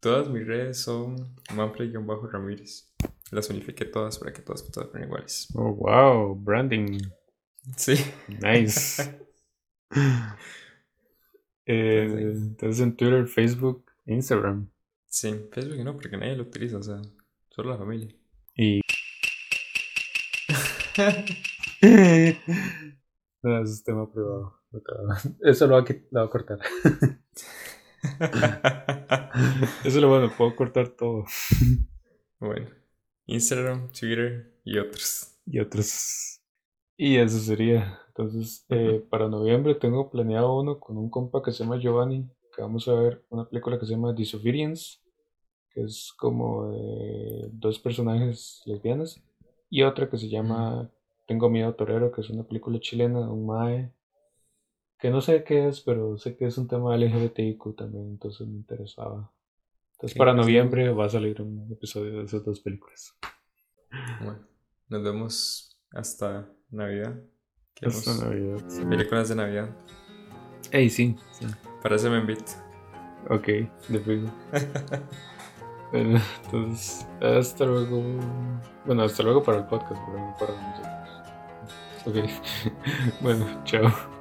todas mis redes son Manfred-Ramírez. Las unifiqué todas para que todas, todas fueran iguales. Oh, wow, branding. Sí. Nice. [LAUGHS] Eh, entonces en Twitter, Facebook, Instagram. Sí, Facebook no, porque nadie lo utiliza, o sea, solo la familia. Y. [LAUGHS] no, eso es tema privado. Eso lo va a, cortar. [LAUGHS] Eso es lo bueno, puedo cortar todo. bueno, Instagram, Twitter y otros. Y otros. Y eso sería. Entonces, eh, para noviembre tengo planeado uno con un compa que se llama Giovanni, que vamos a ver una película que se llama Disobedience, que es como dos personajes lesbianas, y otra que se llama Tengo miedo torero, que es una película chilena un mae, que no sé qué es, pero sé que es un tema LGBTIQ también, entonces me interesaba. Entonces, para pues, noviembre va a salir un episodio de esas dos películas. Bueno, nos vemos hasta Navidad. Hasta Navidad. Películas de Navidad. Ey, sí, sí. Para eso me invito. Ok, de fijo. [LAUGHS] Bueno, entonces, hasta luego. Bueno, hasta luego para el podcast, pero no para nosotros. Ok, [LAUGHS] bueno, chao.